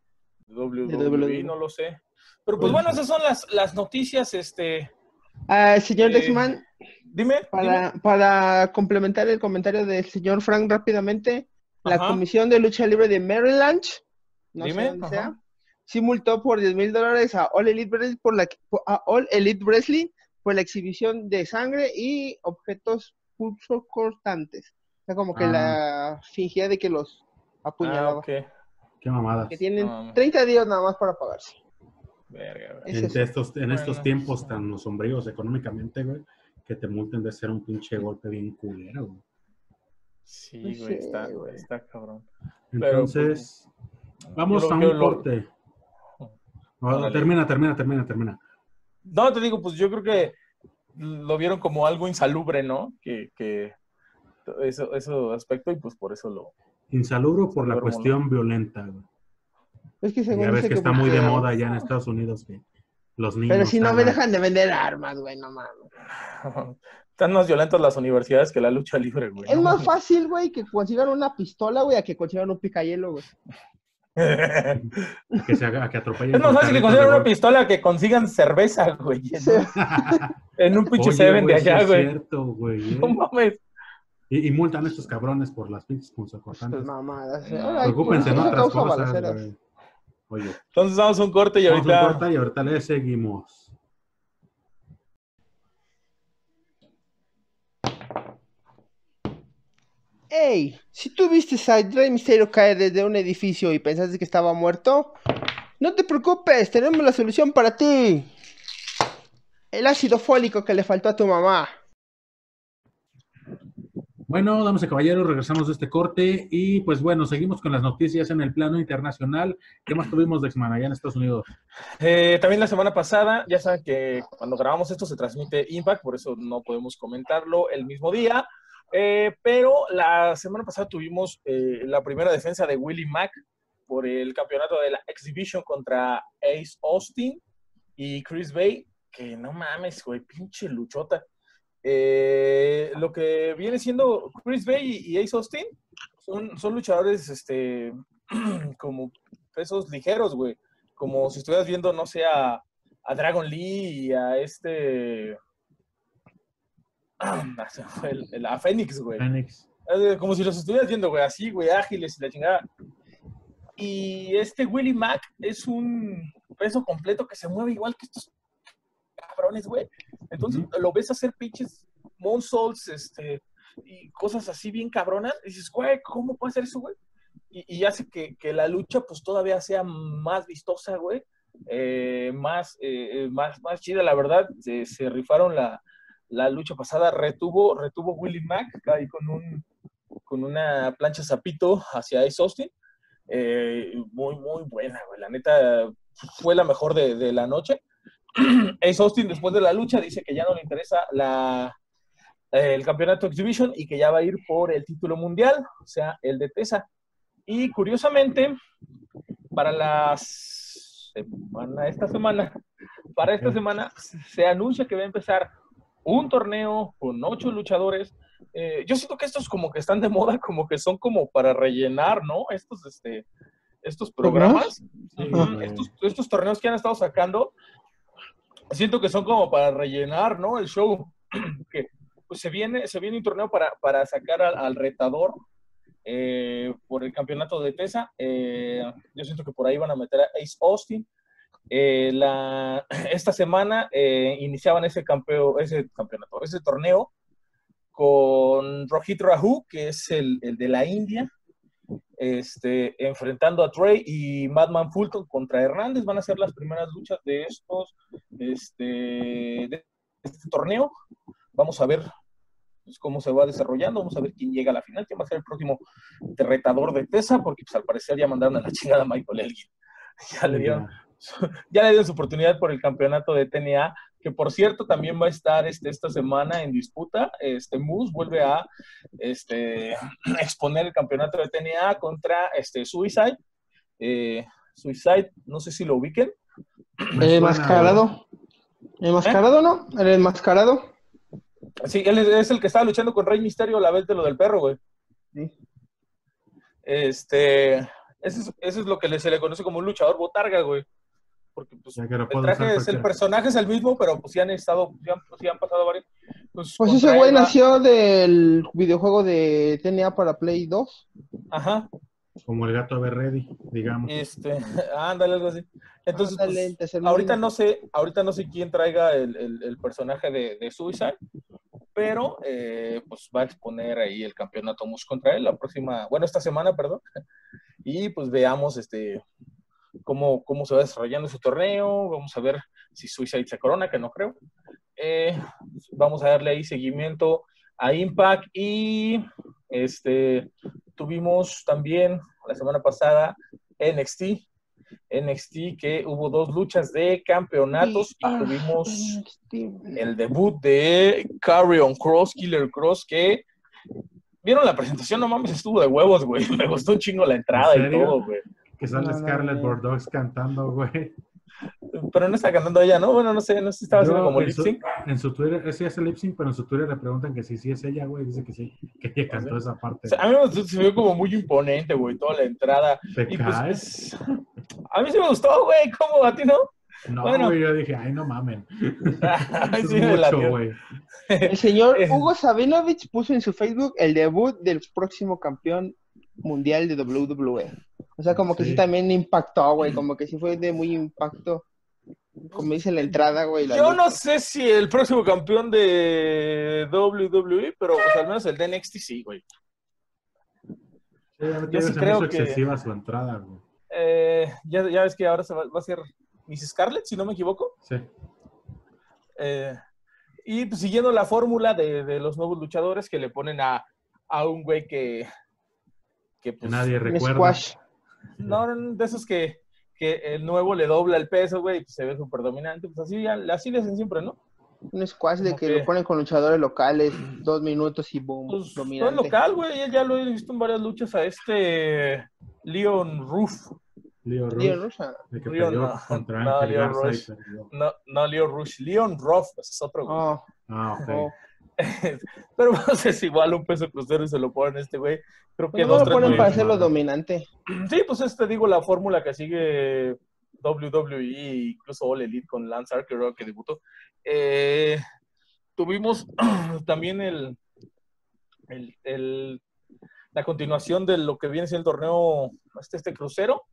de WWE, De WWE. no lo sé. Pero pues bueno, esas son las, las noticias, este, Ah, señor Eh, Dexman, dime, dime. para, para complementar el comentario del señor Frank rápidamente, la. Comisión de Lucha Libre de Maryland, no Dime, sé dónde ajá. sea, sí multó por 10 mil dólares a All Elite Wrestling por la a All Elite Wrestling por la exhibición de sangre y objetos pulso cortantes. O sea, como que Ah. la fingía de que los Ah, apuñalaba. ok. Qué mamadas. Que tienen No, mames. 30 días nada más para pagarse. Verga. Es En estos, en estos Bueno. tiempos tan sombríos económicamente, güey, que te multen de ser un pinche golpe bien culero, güey. Sí, No güey, está, güey. está cabrón. Pero, pues, Entonces, vamos a un lo- corte. No, Órale. termina, termina, termina, termina. No, te digo, pues yo creo que lo vieron como algo insalubre, ¿no? Que, que eso, eso aspecto y pues por eso lo... Insalubre por la cuestión violenta, güey. Es que según Ya ves que está muy de moda ya en Estados Unidos que los niños. Pero si no me dejan de vender armas, güey, no mames. Están más violentas las universidades que la lucha libre, güey. Es más fácil, güey, que consigan una pistola, güey, a que consigan un picayelo, güey. Que se haga, que atropellen. Es más fácil que consigan una pistola que consigan cerveza, güey. En, Sí. en un pinche Seven de güey, sí allá, es güey. cierto, güey. ¿eh? No mames. Y, y multan a estos cabrones por las pinches Pues punzocortantes. mamadas. No, Ahora, Preocúpense en eso otras cosas, güey. Oye, Entonces damos un corte y vamos a un ahorita. corte y ahorita le seguimos. Ey, si tú viste a Rey Misterio caer desde un edificio y pensaste que estaba muerto, no te preocupes, tenemos la solución para ti. El ácido fólico que le faltó a tu mamá. Bueno, damas y caballeros, regresamos de este corte y pues bueno, seguimos con las noticias en el plano internacional. ¿Qué más tuvimos de semana allá en Estados Unidos? Eh, también la semana pasada, ya saben que cuando grabamos esto se transmite Impact, por eso no podemos comentarlo el mismo día. Eh, pero la semana pasada tuvimos eh, la primera defensa de Willie Mack por el campeonato de la Exhibition contra Ace Austin y Chris Bay, que no mames, güey, pinche luchota. Eh, lo que viene siendo Chris Bay y Ace Austin son, son luchadores este, como pesos ligeros, güey como si estuvieras viendo, no sé, a, a Dragon Lee y a este. el- el- a Fénix, güey. Eh, Como si los estuvieras viendo, güey, así, güey, ágiles y la chingada. Y este Willie Mack es un peso completo que se mueve igual que estos cabrones, güey. Entonces lo ves hacer pinches moonsaults, este, y cosas así bien cabronas. Y dices, güey, ¿cómo puede hacer eso, güey? Y, y hace que, que la lucha, pues, todavía sea más vistosa, güey. Eh, más, eh, eh, más, más chida, la verdad. Se, se rifaron la, la lucha pasada. Retuvo, retuvo Willie Mack ahí con un con una plancha zapito hacia Ace Austin. Eh, muy, muy buena, güey. La neta fue la mejor de, de la noche. Ace Austin, después de la lucha, dice que ya no le interesa la, el campeonato Exhibition y que ya va a ir por el título mundial, o sea, el de TESA. Y curiosamente, para las semana, esta semana, para esta semana se anuncia que va a empezar un torneo con ocho luchadores. Eh, yo siento que estos como que están de moda, como que son como para rellenar, ¿no? Estos, este, estos programas, estos torneos que han estado sacando, siento que son como para rellenar, ¿no? El show. que pues se viene, se viene un torneo para, para sacar al, retador eh, por el campeonato de TESA. Eh, yo siento que por ahí van a meter a Ace Austin. Eh, esta semana iniciaban ese, campeo, ese campeonato, ese torneo con Rohit Rahu, que es el, el de la India, este, enfrentando a Trey y Madman Fulton contra Hernández. Van a ser las primeras luchas de estos, este, de este torneo. Vamos a ver pues, cómo se va desarrollando, vamos a ver quién llega a la final, quién va a ser el próximo retador de TESA, porque pues, al parecer ya mandaron a la chingada a Michael Elgin. Ya le dieron ya le dieron su oportunidad por el campeonato de TNA, que por cierto también va a estar este, esta semana en disputa. Este Moose vuelve a este, exponer el campeonato de TNA contra este, Suicide. Eh, Suicide, no sé si lo ubiquen. Suena, enmascarado. ¿El enmascarado no? ¿El enmascarado? Sí, él es, el que estaba luchando con Rey Misterio a la vez de lo del perro, güey. Sí. Este, eso es, eso es lo que se le conoce como un luchador botarga, güey. Porque pues, el traje es el personaje es el mismo, pero pues sí han estado, sí han, sí han pasado varios. Pues, Pues ese güey nació del videojuego de TNA para Play 2. Ajá, Como el gato Berredi, digamos. este, ándale, algo así. Entonces, Ándale, pues, ahorita no sé, ahorita no sé quién traiga el, el- el personaje de, de Suicide, pero eh, pues va a exponer ahí el campeonato Mus contra él la próxima, bueno, esta semana, perdón. Y pues veamos este cómo, cómo se va desarrollando su torneo, vamos a ver si Suicide se corona, que no creo. Eh, vamos a darle ahí seguimiento a Impact y este tuvimos también la semana pasada NXT. NXT que hubo dos luchas de campeonatos y Ah, tuvimos NXT. el debut de Carrion Cross, Killer Cross, que vieron la presentación, no mames, estuvo de huevos, güey. Me gustó un chingo la entrada ¿En y todo, güey. Que sale No, Scarlett no. Bordeaux cantando, güey. Pero no está cantando ella, ¿no? Bueno, no sé, no sé si estaba haciendo como lip sync. En su Twitter, ese es el lip sync, pero en su Twitter le preguntan que si sí es ella, güey. Dice que sí, que ella cantó esa parte. O sea, a mí me, se vio como muy imponente, güey, toda la entrada. ¿Te Y pues, caes? pues, a mí sí me gustó, güey, ¿cómo? ¿A ti no? no, bueno. güey, yo dije, ay, no mamen. Sí es mucho, güey. El señor. Hugo Sabinovich puso en su Facebook el debut del próximo campeón mundial de WWE. O sea, como que sí, Sí. también impactó, güey, como que sí fue de muy impacto. Como dice la entrada, güey. la Yo lucha. no sé si el próximo campeón de WWE, pero sea, al menos el de NXT sí, güey. Sí, Yo sí creo que- excesiva su entrada, güey. Eh, ya, ya ves que ahora se va, va a ser Miss Scarlett, si no me equivoco. Sí. Eh, y pues, siguiendo la fórmula de, de los nuevos luchadores que le ponen a, a un güey que, que pues, nadie Un recuerda. squash. no, no, de esos que, que el nuevo le dobla el peso, güey, y pues, se ve súper dominante. Pues así, ya- así le hacen siempre, ¿no? Un squash de que que- lo ponen con luchadores locales, dos minutos y boom, Pues, no es dominante. local, güey. Ya, lo he visto en varias luchas a este Leon Ruff. Leo Rush, Leon Rush, ah, de que Leon, perdió no. contra No, Leo Rush. No, no Leon Rush, Leon Ruff, ese es otro güey. oh, Ah, ok. oh. Pero pues, es igual un peso crucero y se lo ponen a este güey. Creo que Pues no lo ponen para hacerlo madre. dominante. Sí, pues es, te digo, la fórmula que sigue WWE, incluso All Elite con Lance Archer, que debutó. Eh, tuvimos también el, el, el- la continuación de lo que viene siendo el torneo, este, este crucero.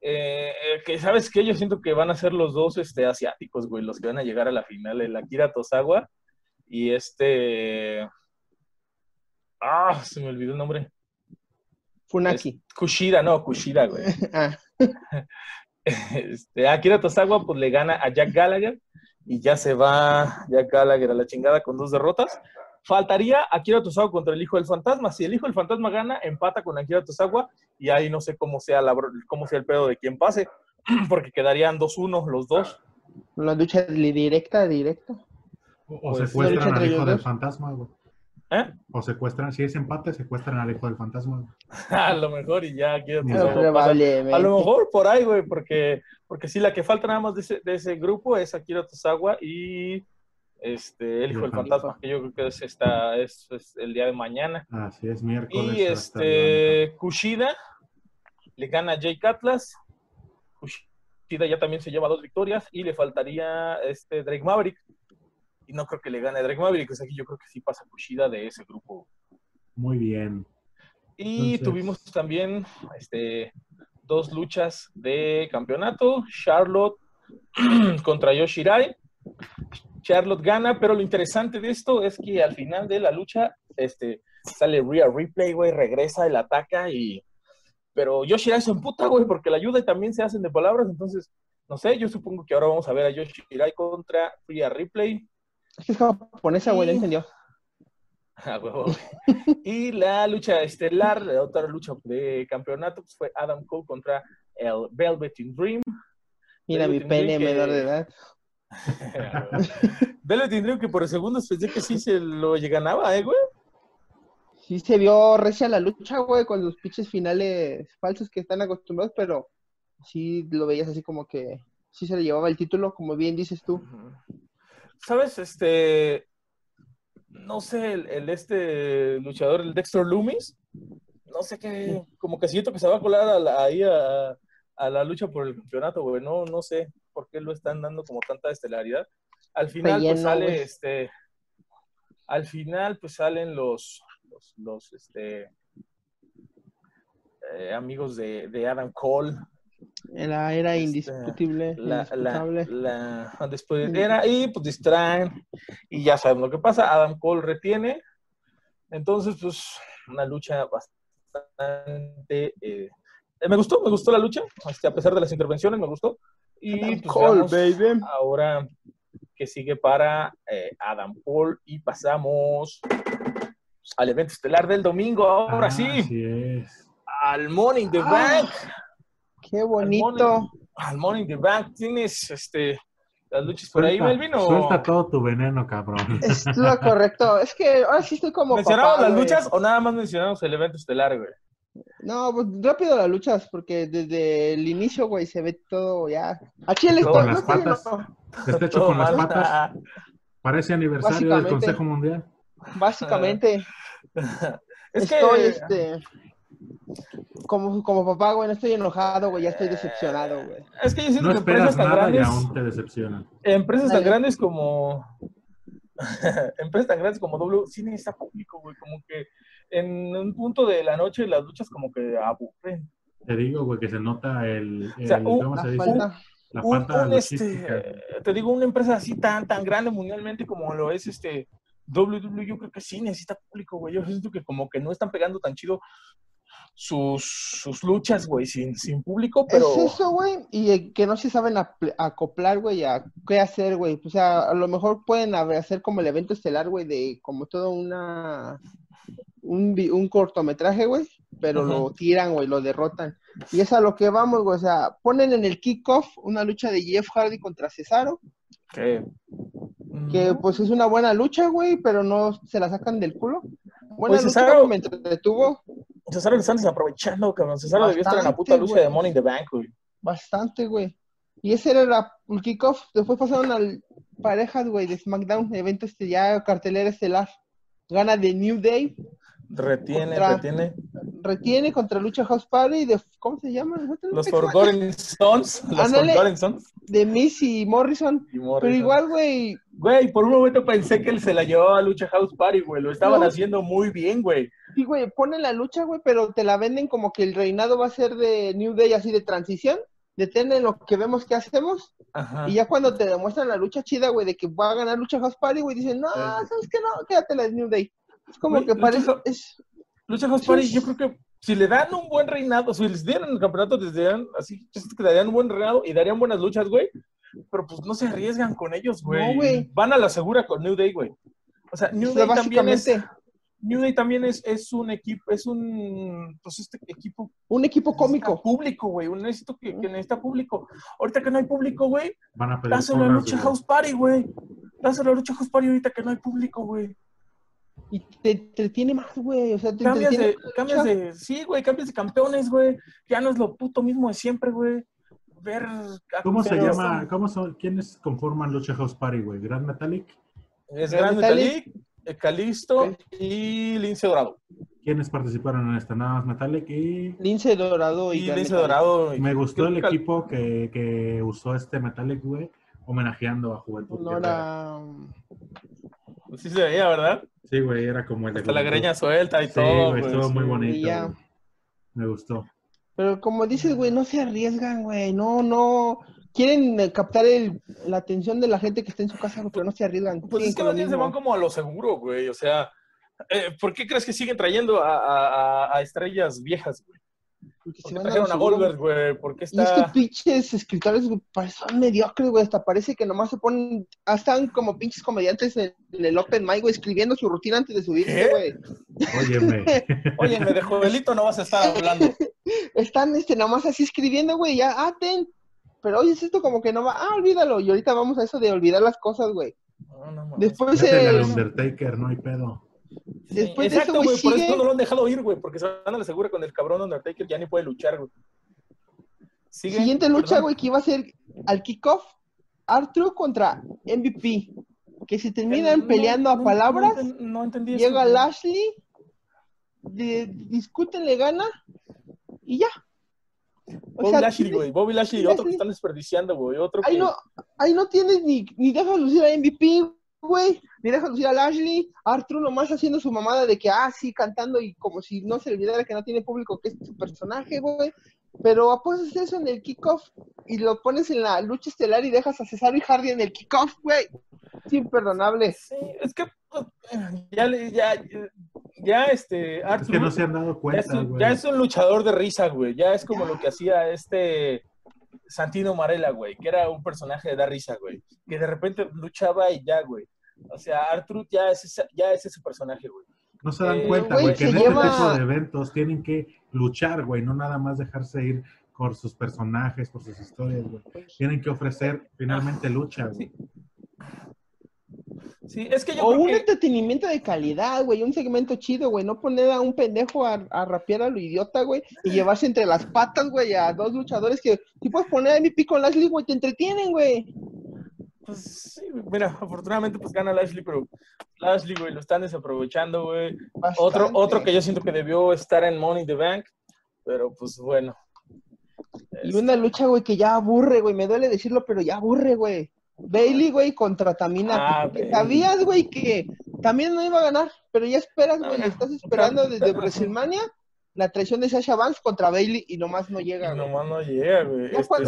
Eh, eh, que sabes que yo siento que van a ser los dos este, asiáticos, güey, los que van a llegar a la final, el Akira Tosawa y este... Ah, se me olvidó el nombre. Funaki. Kushida, no, Kushida, güey. Ah, Este, Akira Tosawa pues le gana a Jack Gallagher y ya se va Jack Gallagher a la chingada con dos derrotas. Faltaría Akira Tosawa contra el Hijo del Fantasma. Si el Hijo del Fantasma gana, empata con Akira Tosawa y ahí no sé cómo sea, la, cómo sea el pedo de quién pase, porque quedarían 2-1 los dos. una lucha directa, directa. O, Pues, secuestran al hijo del fantasma, güey. ¿Eh? O secuestran, si es empate, secuestran al hijo del fantasma. güey. A lo mejor y ya. Probablemente. A lo mejor por ahí, güey, porque, porque sí, la que falta nada más de ese, de ese grupo es Akira Tosawa y este, el hijo del fantasma, que yo creo que es, esta, es, es el día de mañana. Así es, miércoles. Y este, Kushida le gana a Jake Atlas. Kushida ya también se lleva dos victorias y le faltaría este Drake Maverick. Y no creo que le gane a Drake Maverick, o sea que yo creo que sí pasa Kushida de ese grupo. Muy bien. Y Entonces- tuvimos también este, dos luchas de campeonato. Charlotte contra Yoshirai. Charlotte gana, pero lo interesante de esto es que al final de la lucha este, sale Rhea Ripley, güey, regresa, el ataca y... Pero Yoshirai se emputa, güey, porque la ayuda y también se hacen de palabras, entonces, no sé, yo supongo que ahora vamos a ver a Yoshirai contra Rhea Ripley. Es que es japonesa, güey, ¿no Y- entendió? Ah, huevo, y la lucha estelar, la otra lucha de campeonato, pues fue Adam Cole contra el Velveteen Dream. Mira mi pene que- menor de edad. Velveteen Dream que por segundos pensé que sí se lo ganaba, ¿eh, güey? Sí se vio recia la lucha, güey, con los pinches finales falsos que están acostumbrados, pero sí lo veías así como que sí se le llevaba el título, como bien dices tú. ¿Sabes? Este. No sé, el, el este luchador, el Dexter Loomis. No sé qué. Como que siento que se va a colar a la- ahí a, a la lucha por el campeonato, güey. No, no sé por qué lo están dando como tanta estelaridad. Al final, pues sale este. Al final, pues salen los. Los, los, este. eh, amigos de, de Adam Cole. Era, era Este, indiscutible, la, la, indisputable. la despedidera y pues distraen y ya saben lo que pasa. Adam Cole retiene. Entonces, pues, una lucha bastante. eh, me gustó, me gustó la lucha, este, a pesar de las intervenciones, me gustó. Y Adam pues, Cole, baby. ahora que sigue para eh, Adam Cole y pasamos al evento estelar del domingo. Ahora Ah, sí, Así es. al Morning the Ah. Bank. Qué bonito. Al Morning the Bank tienes este, las luchas por ahí, Suelta, Melvin. ¿o suelta todo tu veneno, cabrón. Es lo correcto. Es que ahora sí estoy como ¿Mencionamos papá, las güey. luchas o nada más mencionamos el evento estelar, güey? No, pues rápido las luchas, porque desde el inicio, güey, se ve todo ya. Aquí el Todo con las no patas. no. Está hecho con las patas. Parece aniversario del. Consejo Mundial. Básicamente, Es que estoy, este, como, como papá, güey, no estoy enojado, güey, ya estoy decepcionado, güey. es que yo siento No que empresas esperas tan nada y grandes, aún te decepcionan. empresas tan grandes como empresas tan grandes como W sí necesita público, güey, como que en un punto de la noche las luchas como que aburren. Te digo, güey, que se nota el, el- sea, un- ¿cómo La se dice? falta. La un, falta un, logística. este, te digo, una empresa así tan, tan grande mundialmente como lo es este WWE, yo creo que sí necesita público, güey. Yo siento que como que no están pegando tan chido sus, sus luchas, güey, sin, sin público, pero... Es eso, güey, y eh, que no se saben acoplar, güey, a qué hacer, güey. O sea, a lo mejor pueden hacer como el evento estelar, güey, de como todo una... Un, un cortometraje, güey, pero lo tiran, güey, lo derrotan. Y es a lo que vamos, güey, o sea, ponen en el kickoff una lucha de Jeff Hardy contra Cesaro, que, que pues es una buena lucha, güey, pero no se la sacan del culo. Buena Pues, lucha, Cesaro- me entretuvo Cesaro lo están desaprovechando, cabrón. Cesaro debió estar en la puta lucha de Money in the Bank, güey. bastante, güey. Y ese era la- el kickoff. Después pasaron al parejas, güey, de SmackDown, evento este ya cartelera estelar. Gana de New Day, Retiene, Contra- retiene. retiene contra Lucha House Party de, ¿cómo se llama? Los Forgotten Sons, los. Forgotten Sons. De Miss y Morrison. y Morrison. Pero igual, güey, Güey, por un momento pensé que él se la llevaba a Lucha House Party, güey. Lo estaban No. haciendo muy bien, güey. sí, güey, ponen la lucha, güey, pero te la venden como que el reinado va a ser de New Day, así de transición. Detenen lo que vemos que hacemos. Ajá. Y ya cuando te demuestran la lucha chida, güey, de que va a ganar Lucha House Party, güey, dicen, no. ¿sabes qué? No, quédate la de New Day. Es como Güey, que Lucha parece... Es, Lucha House Party, sí. yo creo que si le dan un buen reinado, si les dieran el campeonato, les darían así, que darían un buen reinado y darían buenas luchas, güey. Pero pues no se arriesgan con ellos, güey. No, güey. Van a la segura con New Day, güey. O sea, New Day también es, New Day también es, es un equipo, es un, pues este equipo un equipo cómico. público, güey. Un necesito que, que necesita público. Ahorita que no hay público, güey, Van a pedir dáselo a Lucha. House Party, güey. Dáselo a Lucha House Party ahorita que no hay público, güey. Y te entretiene más, güey. O sea, te Cambias entretiene. de, cambias de, sí, güey, cambias de campeones, güey. Ya no es lo puto mismo de siempre, güey. Ver. ¿Cómo se llama? ¿Cómo son? ¿Quiénes conforman Lucha House Party, güey? ¿Grand Metallic? Es Gran Gran Metalik. Metalik, eh, Calisto y Lince Dorado. ¿Quiénes participaron en esta? Nada más Metallic y... Lince Dorado y, Y Gran Lince Metallic. Dorado. Me gustó el equipo que, que usó este Metallic, güey, homenajeando a Juventud. No era. Sí se veía, ¿verdad? Sí, güey, era como el de Hasta la Juventud. greña suelta y Sí, todo. güey, güey, estuvo muy sí. bonito. Me gustó. Pero como dices, güey, no se arriesgan, güey. No, no. Quieren eh, captar el- la atención de la gente que está en su casa, güey, pero no se arriesgan. Pues es que más bien se van como a lo seguro, güey. O sea, eh, ¿por qué crees que siguen trayendo a, a- a- estrellas viejas, güey? Porque ¿Por se qué van a trajeron Goldberg, güey? ¿Por qué Y es que está...? pinches escritores, güey, pare- son mediocres, güey. Hasta parece que nomás se ponen. ah, Están como pinches comediantes en, en el Open Mic, güey, escribiendo su rutina antes de subirse, güey. Óyeme. Oye, me de Jovelito no vas a estar hablando. Están, este, nomás así escribiendo, güey, ya, ah, ten. Pero oye, es esto como que no va. Ah, olvídalo. Y ahorita vamos a eso de olvidar las cosas, güey. No, no. Después, eh, Undertaker, no hay pedo. Sí, después de eso, Exacto, güey. Por eso no lo han dejado ir, güey. Porque se van a la segura con el cabrón Undertaker. Ya ni puede luchar, güey. Sigue, Siguiente lucha, güey, que iba a ser al kickoff, Arthur contra MVP. Que se terminan No, peleando a no, palabras, No, enten- no entendí eso, llega. Lashley, de- discuten, le gana, y ya. O Bobby sea, Lashley, güey. Bobby Lashley, otro que están desperdiciando, güey. Otro Ahí que... no, ahí no tienes ni, ni dejas lucir a MVP, güey, ni dejas lucir a Lashley, Arthur nomás haciendo su mamada de que, ah, sí, cantando y como si no se le olvidara que no tiene público, que es su personaje, güey. Pero apuestas eso en el kickoff y lo pones en la lucha estelar y dejas a Cesaro y Hardy en el kickoff, güey. Es imperdonable. Sí, es que eh, ya, le- ya, ya este, Es Arthur que no se han dado ya, es cuenta, un, ya es un luchador de risa, güey. Ya es como lo que hacía este Santino Marella, güey, que era un personaje de dar risa, güey. Que de repente luchaba y ya, güey. O sea, Arthur ya es, ese- ya es ese personaje, güey. No se dan Eh, cuenta, güey, que en este lleva- tipo de eventos tienen que luchar, güey, no nada más dejarse ir por sus personajes, por sus historias, güey. Tienen que ofrecer finalmente lucha, güey. Sí, es que yo O creo un que... entretenimiento de calidad, güey, un segmento chido, güey, no poner a un pendejo a, a rapear a lo idiota, güey, y llevarse entre las patas, güey, a dos luchadores que si puedes poner a MVP con Lashley, güey, te entretienen, güey. Pues sí, mira, afortunadamente pues gana Lashley, pero Lashley, güey, lo están desaprovechando, güey. Otro, otro que yo siento que debió estar en Money in the Bank, pero pues bueno. Y una lucha, güey, que ya aburre, güey. Me duele decirlo, pero ya aburre, güey. Bailey, güey, contra Tamina. Ah, sabías, güey, que también no iba a ganar, pero ya esperas, güey. Ah, Estás esperando desde WrestleMania la traición de Sasha Banks contra Bailey y nomás no llega, güey. Nomás no llega, güey. Este,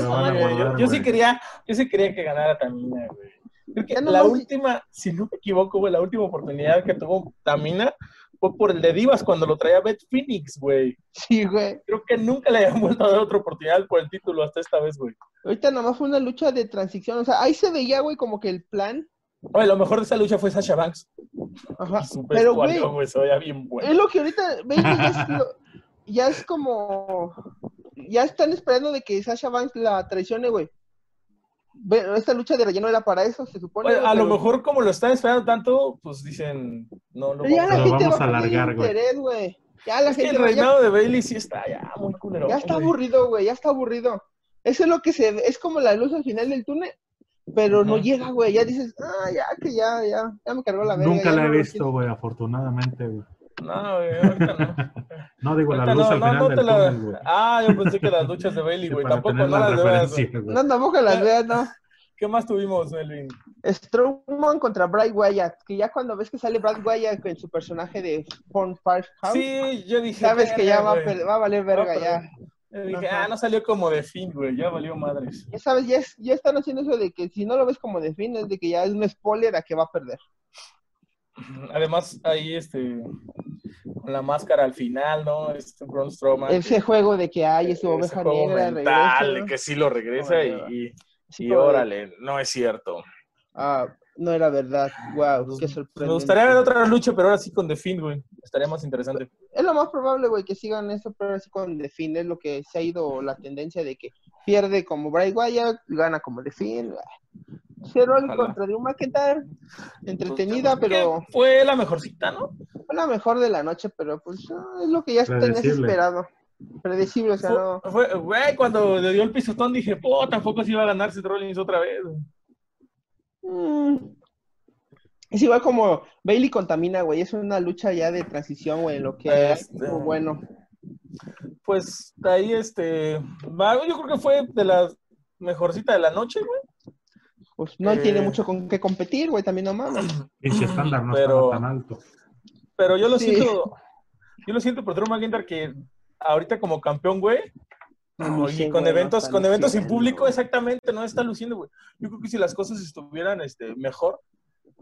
yo, sí quería, yo sí quería que ganara Tamina, güey. Creo que Ya no la última, si no me equivoco, güey, la última oportunidad que tuvo Tamina fue por el de Divas cuando lo traía Beth Phoenix, güey. Sí, güey. Creo que nunca le habían vuelto a dar otra oportunidad por el título hasta esta vez, güey. Ahorita nomás fue una lucha de transición. O sea, ahí se veía, güey, como que el plan. Oye, lo mejor de esa lucha fue Sasha Banks. Ajá. Pero, güey, güey, se veía bien bueno. Es lo que ahorita Bailey ya es, lo- ya es como ya están esperando de que Sasha Banks la traicione, güey. Ve- Esta lucha de relleno era para eso, se supone. Güey, a lo pero- mejor como lo están esperando tanto, pues dicen, no, no ya vamos la a... Lo gente vamos va a alargar, güey. interés, güey. Ya la Es que gente el va- ya, reinado de Bailey sí está ya muy culero. ya está güey. aburrido, güey, ya está aburrido. Eso es lo que se ve, es como la luz al final del túnel, pero no Ajá. llega, güey. Ya dices, ah, ya que ya, ya, ya me cargó la verga. Nunca la he no lo visto, güey, afortunadamente, güey. No, güey, ahorita no. No digo la luz no, al no, final no del te la- túnel, güey. Ah, yo pensé que las luchas de Bailey, güey. Tampoco no la las güey. No, tampoco las veas, no. ¿Qué más tuvimos, Melvin? Strowman contra Bray Wyatt, que ya cuando ves que sale Brad Wyatt en su personaje de Porn Firehouse, Sí, yo dije. sabes que ya va va a valer verga No, ya. Yo dije, Ajá. ah, no salió como de fin, güey. Ya valió madres. Ya sabes, ya, es- ya están haciendo eso de que si no lo ves como de fin, es de que ya es un spoiler a que va a perder. Además, ahí, este con la máscara al final, ¿no? Este Braun Ese juego de que hay ese oveja negra. Mental, ¿no? que sí lo regresa y, y, órale, no es cierto. Ah, no era verdad. Wow, qué sorprendente. Me gustaría ver otra lucha, pero ahora sí con The Finn, güey. Estaría más interesante. Es lo más probable, güey, que sigan eso, pero así con The Es lo que se ha ido la tendencia de que pierde como Bray Wyatt, gana como The Finn. 0 en contra de un maquetar. Entretenida, pues, pero. Fue la mejorcita, ¿no? Fue la mejor de la noche, pero pues ah, es lo que ya tenías esperado. Predecible, o sea, no. Fue, güey, cuando le dio el pisotón dije, po, tampoco se iba a ganar Seth Rollins otra vez. Mm. Es igual como Bailey contamina, güey. Es una lucha ya de transición, güey, lo que es este, muy bueno. Pues ahí, este. Yo creo que fue de la mejorcita de la noche, güey. Pues no Eh. tiene mucho con qué competir, güey. También no mames. Pinche estándar no Pero- estaba tan alto. Pero yo lo Sí. siento, yo lo siento por Drew McIntyre que ahorita como campeón, güey, No y con güey, eventos, con eventos sin público, güey. exactamente, no está luciendo, güey. Yo creo que si las cosas estuvieran este, mejor,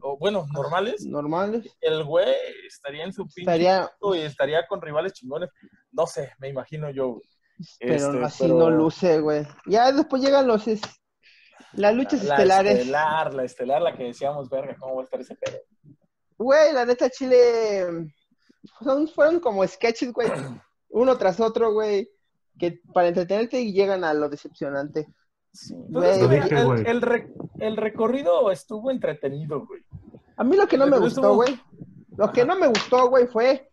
o bueno, normales, Normales. el güey estaría en su pinche Estaría, punto y estaría con rivales chingones. No sé, me imagino yo. pero Este, así pero- no luce, güey. Ya después llegan los es- las luchas La estelares. estelar, la estelar, la que decíamos, verga, ¿cómo va a estar ese pedo? Güey, la neta, Chile. Son, fueron como sketches, güey. Uno tras otro, güey. Que para entretenerte y llegan a lo decepcionante. Sí. Entonces, Lo güey, dije, el, güey. el re- el recorrido estuvo entretenido, güey. A mí lo que no me gustó, estuvo- güey. Lo que no me gustó, güey, fue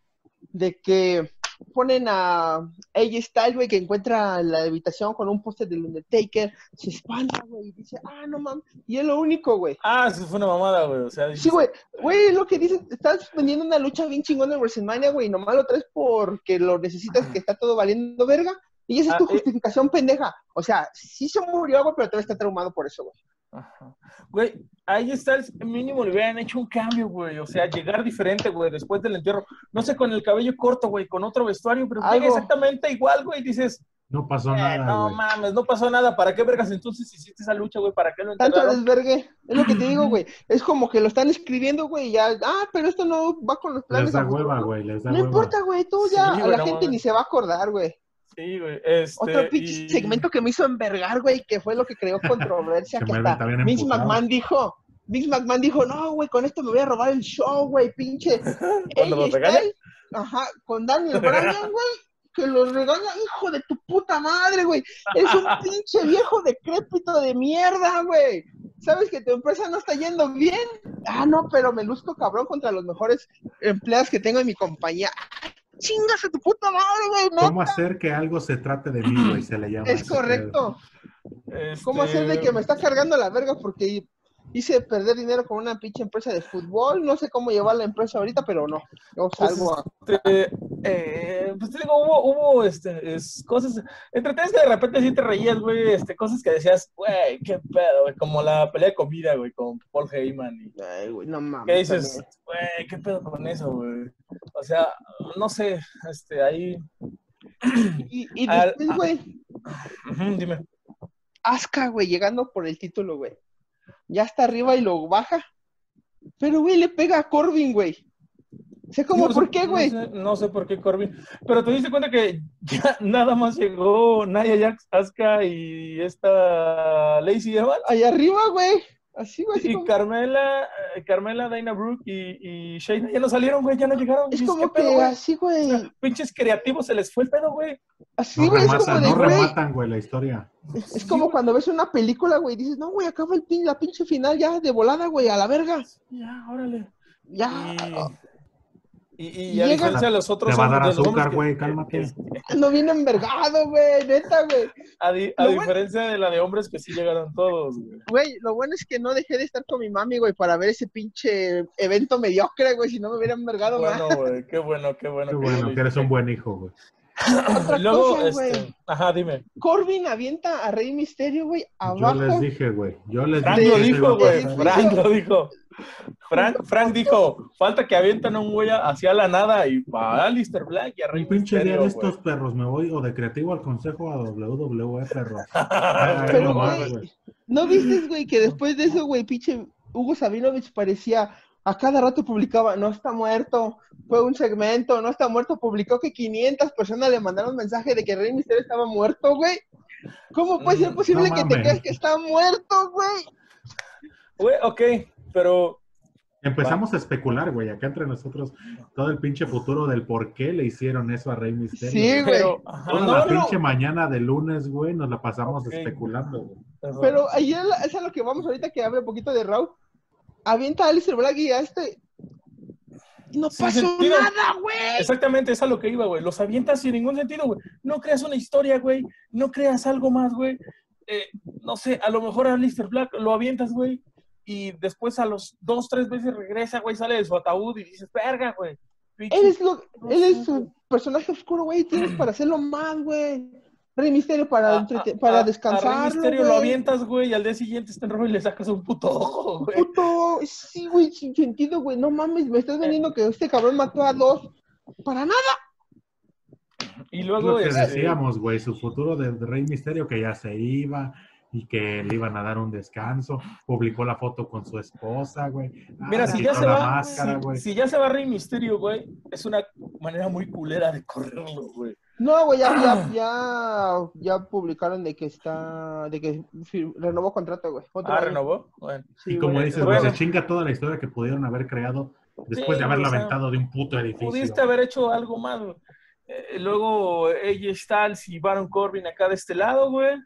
de que ponen a AJ Styles, güey, que encuentra la habitación con un póster del Undertaker, se espanta, güey, y dice, ah, no mames, y es lo único, güey. Ah, eso fue una mamada, güey. O sea, Sí, güey, güey, es lo que dices, estás vendiendo una lucha bien chingona en WrestleMania, güey, y nomás lo traes porque lo necesitas, que está todo valiendo verga, y esa es Ah, tu eh. justificación pendeja. O sea, sí se murió, güey, pero todavía está traumado por eso, güey. Ajá. Güey, ahí está, el mínimo le hubieran hecho un cambio, güey. O sea, llegar diferente, güey, después del entierro. No sé, con el cabello corto, güey, con otro vestuario, pero llega exactamente igual, güey. Dices, No pasó eh, nada, no güey. mames, no pasó nada. ¿Para qué vergas entonces hiciste esa lucha, güey? ¿Para qué lo Tanto enterraron? desvergue, es lo que te digo, güey. Es como que lo están escribiendo, güey, y ya, ah, pero esto no va con los planes. Les da hueva, ¿no? güey, les da No hueva. importa, güey, tú Sí, ya, a güey, la no gente mames. ni se va a acordar, güey. Sí, güey. Este, Otro pinche y- segmento que me hizo envergar, güey, que fue lo que creó controversia, Que hasta Vince. McMahon dijo, Vince McMahon dijo, no, güey, con esto me voy a robar el show, güey, pinche. Cuando Ajá, con Daniel Bryan, güey, que los regaña, hijo de tu puta madre, güey. Es un pinche viejo decrépito de mierda, güey. ¿Sabes que tu empresa no está yendo bien? Ah, no, pero me luzco cabrón contra los mejores empleados que tengo en mi compañía. ¡Ah, Chingas a tu puta madre, güey. no ¿Cómo hacer que algo se trate de mí, güey? Se le llama. Es correcto. este, ¿Cómo hacer de que me está cargando la verga? Porque hice perder dinero con una pinche empresa de fútbol. No sé cómo llevar la empresa ahorita, pero no. Yo Pues, salgo a. este, eh, pues te digo, hubo, hubo este, es, cosas, entretienes que de repente sí te reías, güey, este, cosas que decías, güey, qué pedo, güey, como la pelea de comida, güey, con Paul Heyman. Y, Ay, güey, no mames. ¿Qué dices? Güey, qué pedo con eso, güey. O sea, no sé, este, ahí, Y, y después, güey, ujú, dime. Asuka, güey, llegando por el título, güey. Ya está arriba y lo baja. Pero, güey, le pega a Corbin, güey. O sea, sé- ¿Por qué, güey? No sé, no sé por qué Corbin. Pero te diste cuenta que ya nada más llegó Nia Jax, Asuka y esta Lacey Evans. Allá arriba, güey. Así, güey. así Y como- Carmela, eh, Carmela, Dana Brooke y, y Shayna ya no salieron, güey, ya no llegaron. Es como ¿qué pedo, que güey? así, güey. Pinches creativos se les fue el pedo, güey. Así, No güey. Es como de, no güey. rematan, güey, la historia. Es como cuando ves una película, güey. Dices, no, güey, acaba el pin, la pinche final ya de volada, güey, a la verga. Ya, órale. Ya. Y, y, y, Y a llega- diferencia de los otros Te va a dar azúcar, güey, cálmate. No viene envergado, güey. Neta, güey. a di- a Lo bueno- diferencia de la de hombres que sí llegaron todos, güey. Güey, lo bueno es que no dejé de estar con mi mami, güey, para ver ese pinche evento mediocre, güey. Si no me hubiera envergado, güey. Bueno, güey, qué bueno, qué bueno. Qué que bueno, que eres un buen hijo, güey. Otra Luego, cosa, este, güey. ajá, dime. Corbin avienta a Rey Misterio, güey, Yo abajo. les dije, güey. Yo les Frank dije. lo dijo, a güey. Frank lo dijo. Frank, Frank dijo, falta que avientan a un güey hacia la nada y para Alistair Black y a Rey Un pinche día de güey. estos perros, me voy o de creativo al consejo a WWE, perros. Pero, no güey. ¿no viste, güey, que después de eso, güey, pinche Hugo Sabinovich parecía, a cada rato publicaba, no está muerto, fue un segmento, no está muerto, publicó que 500 personas le mandaron mensaje de que Rey Misterio estaba muerto, güey. ¿Cómo puede ser Mm, posible no que te creas que está muerto, güey? Güey, ok, pero Empezamos a especular, güey, acá entre nosotros, todo el pinche futuro del por qué le hicieron eso a Rey Misterio. Sí, güey. Toda no, la no, pinche mañana de lunes, güey, nos la pasamos especulando, güey. Pero ayer es a lo que vamos ahorita que habla un poquito de Raw. Avienta a Alistair Black y a este. Y no pasó nada, güey. Exactamente, es a lo que iba, güey. Los avientas sin ningún sentido, güey. No creas una historia, güey. No creas algo más, güey. Eh, no sé, a lo mejor a Lister Black lo avientas, güey. Y después a los dos, tres veces regresa, güey, sale de su ataúd y dices, verga, güey. Él es, lo, él es su personaje oscuro, güey. Tienes para hacerlo más, güey. Rey Misterio para, a- entrete- a- para a- descansar. A Rey Misterio lo avientas, güey, y al día siguiente está en rojo y le sacas un puto ojo, güey. Puto, sí, güey, sin sentido, güey. No mames, me estás vendiendo que este cabrón mató a dos. Para nada. Y luego, lo que este, decíamos, güey, su futuro de Rey Misterio que ya se iba y que le iban a dar un descanso. Publicó la foto con su esposa, güey. Ah, Mira, si ya se va, máscara, si, güey. si ya se va Rey Misterio, güey, es una manera muy culera de correrlo, güey. No, güey, ya, ya, ya, ya publicaron de que está, de que renovó contrato, güey. Ah, renovó. Bueno. Sí, Y como güey. dices, güey, bueno. se chinga toda la historia que pudieron haber creado después Sí, de o sea, aventado de un puto edificio. Pudiste haber hecho algo más, güey. Eh, luego AJ Styles y Baron Corbin acá de este lado, güey.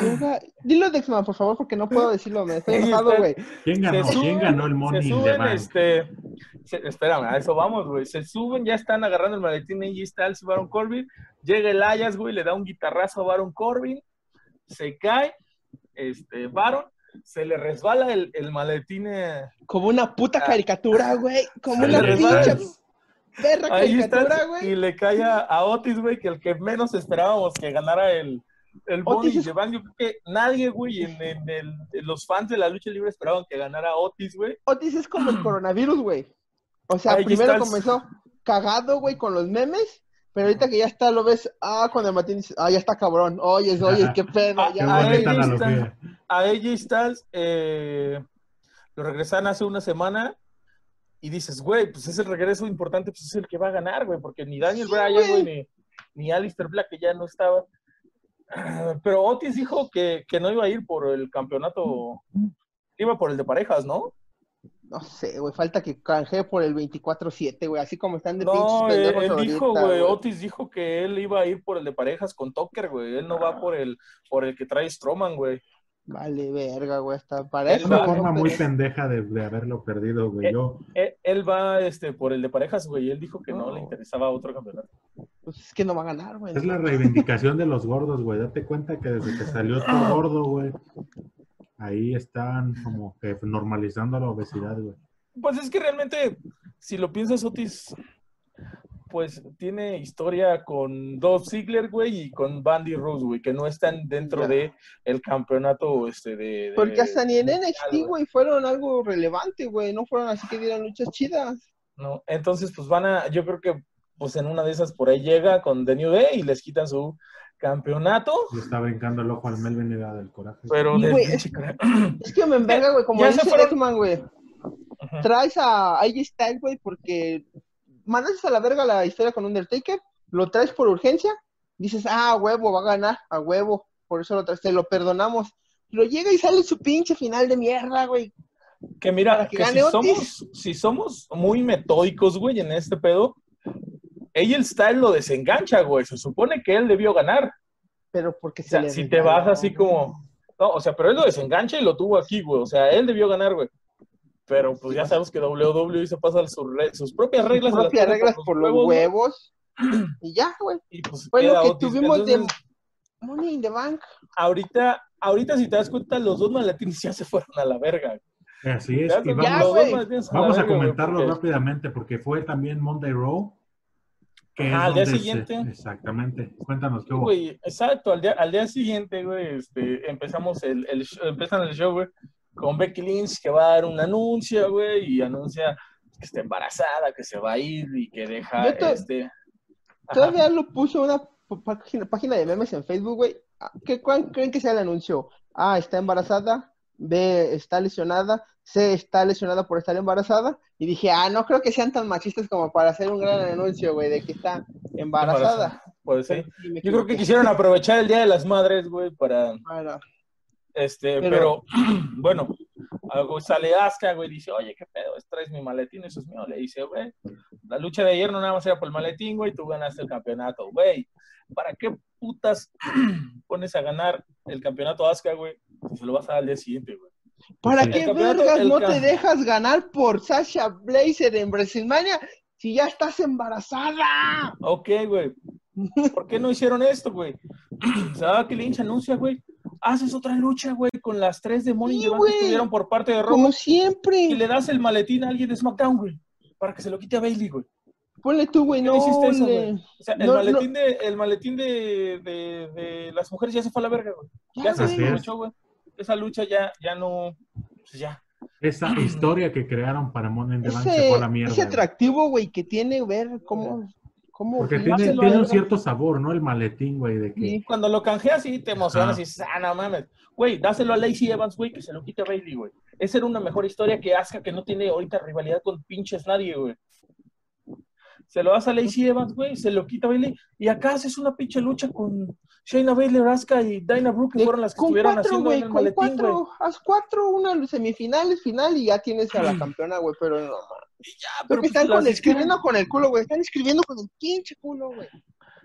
Verga, Dilo Dexman, por favor, porque no puedo decirlo, me estoy enojado, güey. ¿Quién ganó? ¿Quién ganó el Money se suben, este, se- espérame, a eso vamos, güey. Se suben, ya están agarrando el maletín AJ Styles y Baron Corbin. Llega el Ayas, güey, le da un guitarrazo a Baron Corbin. Se cae, este, Baron, se le resbala el, el maletín eh, Como una puta caricatura, güey. Como una pinche perra Ahí caricatura, güey. y le cae a, a Otis, güey, que el que menos esperábamos que ganara el, el Money Otis Bank. Yo creo que nadie, güey, en, en el- en los fans de la lucha libre esperaban que ganara Otis, güey. Otis es como el coronavirus, güey. O sea, Ahí primero estás. comenzó cagado, güey, con los memes. Pero ahorita que ya está, lo ves, ah, con el Martín dices, ah, ya está cabrón. Oye, oye, qué pedo. Ah, Qué Ya. A AJ Styles eh, lo regresaron hace una semana y dices, güey, pues es el regreso importante, pues es el que va a ganar, güey, porque ni Daniel Sí, Bryan, güey. güey, ni, ni Alistair Black, que ya no estaba. Ah, Pero Otis dijo que, que no iba a ir por el campeonato, iba por el de parejas, ¿no? No sé, güey, falta que canjee por el 24-7, güey, así como están de No, pinches él, pendejos él dijo, güey, Otis dijo que él iba a ir por el de parejas con Tucker, güey. Él no va por el, por el que trae Strowman, güey. Vale, verga, güey, hasta para eso. una forma muy pendeja de, de haberlo perdido, güey. Eh, Yo, Él, él va este, por el de parejas, güey. Él dijo que no, No. le interesaba otro campeonato. Pues es que no va a ganar, güey. es la reivindicación de los gordos, güey. Date cuenta que desde que salió tu gordo, güey, ahí están como que normalizando la obesidad, güey. Pues es que realmente, si lo piensas, Otis, pues tiene historia con Dolph Ziggler, güey, y con Bandy Rose, güey, que no están dentro Ya. de el campeonato este de, de- Porque hasta ni en NXT, güey, fueron algo relevante, güey. No fueron así que dieran luchas chidas. ¿no? Entonces, pues van a, yo creo que pues en una de esas por ahí llega con The New Day y les quitan su campeonato, Le está brincando el ojo al Melvin y da del coraje. pero güey, Es que me enverga, güey, como Ya dice Deathman, güey. Traes a AJ Styles, güey, porque mandas a la verga la historia con Undertaker, lo traes por urgencia, dices, ah, a huevo, va a ganar, a huevo, por eso lo traes, te lo perdonamos. Pero llega y sale su pinche final de mierda, güey. Que mira, que si somos, si somos muy metódicos, güey, en este pedo, el Style lo desengancha, güey. Se supone que él debió ganar. Pero porque O se sea, le si te vas así como. No, o sea, pero él lo desengancha y lo tuvo aquí, güey. O sea, él debió ganar, güey. Pero pues ya sabes que WWE se pasa sus, re- sus propias reglas. Sus propias reglas por los güey, huevos. Y ya, güey. Y pues Fue lo que Otis. tuvimos de Entonces, Money in the Bank. ahorita, ahorita, si te das cuenta, los dos maletines ya se fueron a la verga. Así es. Ya, Y los Ya, vamos, vamos a güey, comentarlo porque- rápidamente porque fue también Monday Raw. Que Ajá, es al día siguiente. se- exactamente. Cuéntanos qué hubo. Güey, exacto, al día, al día siguiente, güey, este, empezamos el, el show- empiezan el show, güey, con Becky Lynch que va a dar un anuncio, güey, y anuncia que está embarazada, que se va a ir y que deja, Yo to- este... Ajá. Todavía lo puso una página, página de memes en Facebook, güey. Ah, ¿Qué, ¿Cuál creen que sea el anuncio? A, está embarazada. B, está lesionada. C, está lesionada por estar embarazada. Y dije, ah, no creo que sean tan machistas como para hacer un gran anuncio, güey, de que está embarazada. Puede ser. Y me Yo creo que quisieron aprovechar el Día de las Madres, güey, para, Bueno, este, pero, Pero- bueno, algo sale Asuka, güey, dice, oye, qué pedo, traes mi maletín, eso es mío. Le dice, güey, la lucha de ayer no nada más era por el maletín, güey, tú ganaste el campeonato, güey. ¿Para qué putas pones a ganar el campeonato Asuka, güey, si se lo vas a dar al día siguiente, güey? ¿para Sí. qué vergas no te dejas ganar por Sasha Blazer en WrestleMania si ya estás embarazada? Ok, güey. ¿Por qué no hicieron esto, güey? Da que Lynch anuncia, güey. Haces otra lucha, güey, con las tres demonios Sí, que estuvieron por parte de Raw Como y siempre. le das el maletín a alguien de SmackDown, güey, para que se lo quite a Bailey, güey. Ponle tú, güey, ¿Qué no hiciste eso, le- güey? O sea, el No, maletín, De, el maletín de, de, de las mujeres ya se fue a la verga, güey. Ya, Ya se güey. Esa lucha ya, ya no. Pues ya. Esa historia que crearon para Monday in the Bank se fue a la mierda. ese güey. atractivo, güey, que tiene ver cómo, cómo Porque sí, tiene, un cierto sabor, ¿no? El maletín, güey, de que... Sí. Cuando lo canjeas y te emocionas y dices, ah, no mames. Güey, dáselo a Lacey Evans, güey, que se lo quite a Bailey, güey. Esa era una mejor historia que Asuka, que no tiene ahorita rivalidad con pinches nadie, güey. Se lo das a Lacey Evans, güey, se lo quita a Bailey. Y acá haces una pinche lucha con Shayna Bailey, Asuka y Dinah Brooke, que fueron las que estuvieron cuatro, haciendo güey, en el con maletín, güey. cuatro, haz cuatro, una semifinales, final y ya tienes a la campeona, güey, pero no. Y ya, pero pues, están con, escribiendo con el culo, güey, están escribiendo con el pinche culo, güey.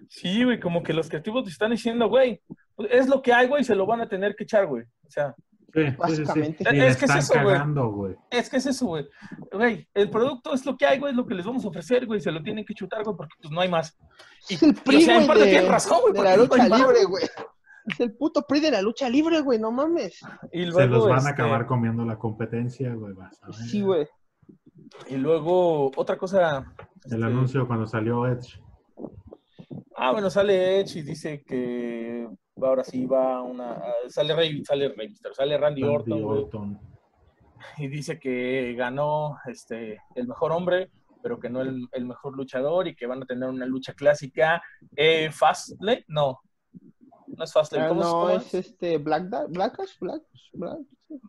Sí, güey, como que los creativos te están diciendo, güey, es lo que hay, güey, se lo van a tener que echar, güey. O sea, Sí, Es que es eso, güey. cagando, güey. es que es eso, güey. Güey, el producto es lo que hay, güey, es lo que les vamos a ofrecer, güey, se lo tienen que chutar, güey, porque pues no hay más. Y, Es el y, PRI, o sea, en güey, parte de, tienes razón, güey, de porque la lucha libre, güey. Es el puto PRI de la lucha libre, güey, no mames. Y Se los van este, a acabar comiendo la competencia, güey. Sí, güey. Y luego, otra cosa. El este, anuncio cuando salió Edge. Ah, bueno, sale Edge y dice que ahora sí va una. Sale Rey, sale Rey Mysterio, sale Randy, Randy Orton, y dice que ganó este el mejor hombre, pero que no el, el mejor luchador y que van a tener una lucha clásica. Eh, Fastlane, no, no es Fastlane, Ah, ¿cómo, no, cómo es este Black Da- Blackash, Black, Black.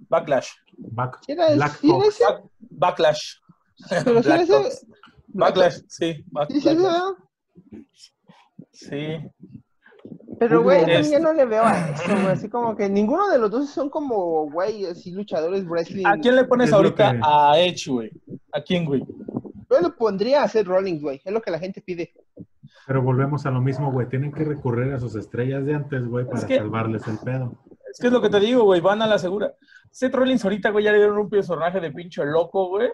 Backlash. Back, ¿Sí era, Black sí ese? Back- Backlash. Pero sí era Black ese. Backlash, sí. Back- Sí, sí, sí, Backlash. ¿verdad? Sí. Pero, güey, yo Este- también no le veo a eso, güey. Así como que ninguno de los dos son como, güey, así luchadores wrestling. ¿A quién le pones Es ahorita que- a Edge, güey? ¿A quién, güey? Yo le pondría a hacer Rollins, güey. Es lo que la gente pide. Pero volvemos a lo mismo, güey. Tienen que recurrir a sus estrellas de antes, güey, para que- salvarles el pedo. Es que es lo que te digo, güey, van a la segura. Seth Rollins ahorita, güey, ya le dieron un personaje de pinche loco, güey.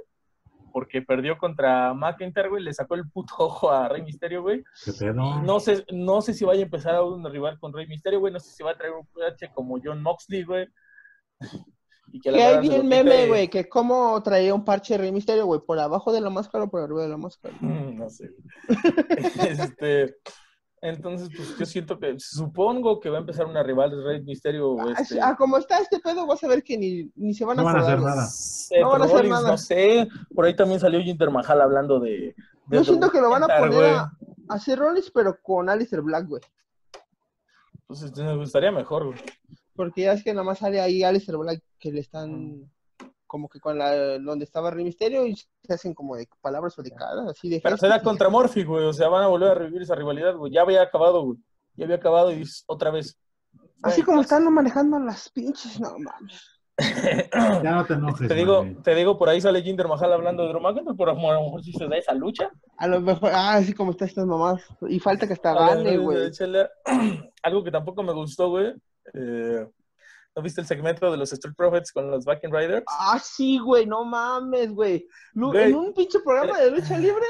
Porque perdió contra McIntyre, güey, le sacó el puto ojo a Rey Misterio, güey. ¿Qué pedo? No sé, no sé si vaya a empezar a un rival con Rey Misterio, güey. No sé si va a traer un PH como John Moxley, güey. Y que hay bien meme, güey, que cómo traía un parche de Rey Misterio, güey, por abajo de la máscara o por arriba de la máscara. No sé. este, entonces, pues yo siento que, supongo que va a empezar una rival de Rey Misterio. Ah, Este, ah, como está este pedo, vas a ver que ni, ni se van a No van a hacer nada. Seth No van a hacer Rollins, nada. no sé. Por ahí también salió Jinder Mahal hablando de. de Yo siento que lo van a poner a, a hacer Rollins, pero con Alistair Black, güey. Pues este, me gustaría mejor, güey. Porque ya es que nada más sale ahí Alistair Black que le están como que con la donde estaba Rey Misterio y se hacen como de palabras o de cara, así de Pero será contra Morphy, güey. O sea, van a volver a revivir esa rivalidad, güey. Ya había acabado, güey. Ya había acabado y otra vez. Así como están manejando las pinches, no mames. Ya no te enojes. Te digo, te digo, por ahí sale Jinder Mahal hablando de Drew McIntyre, pero a lo mejor si se da esa lucha. A lo mejor, ah, así como están estas mamás. Y falta que hasta gane, güey. Algo que tampoco me gustó, güey. Eh, ¿No viste el segmento de los Street Profits con los Viking Riders? Ah, sí, güey, no mames, güey. En un pinche programa de lucha libre,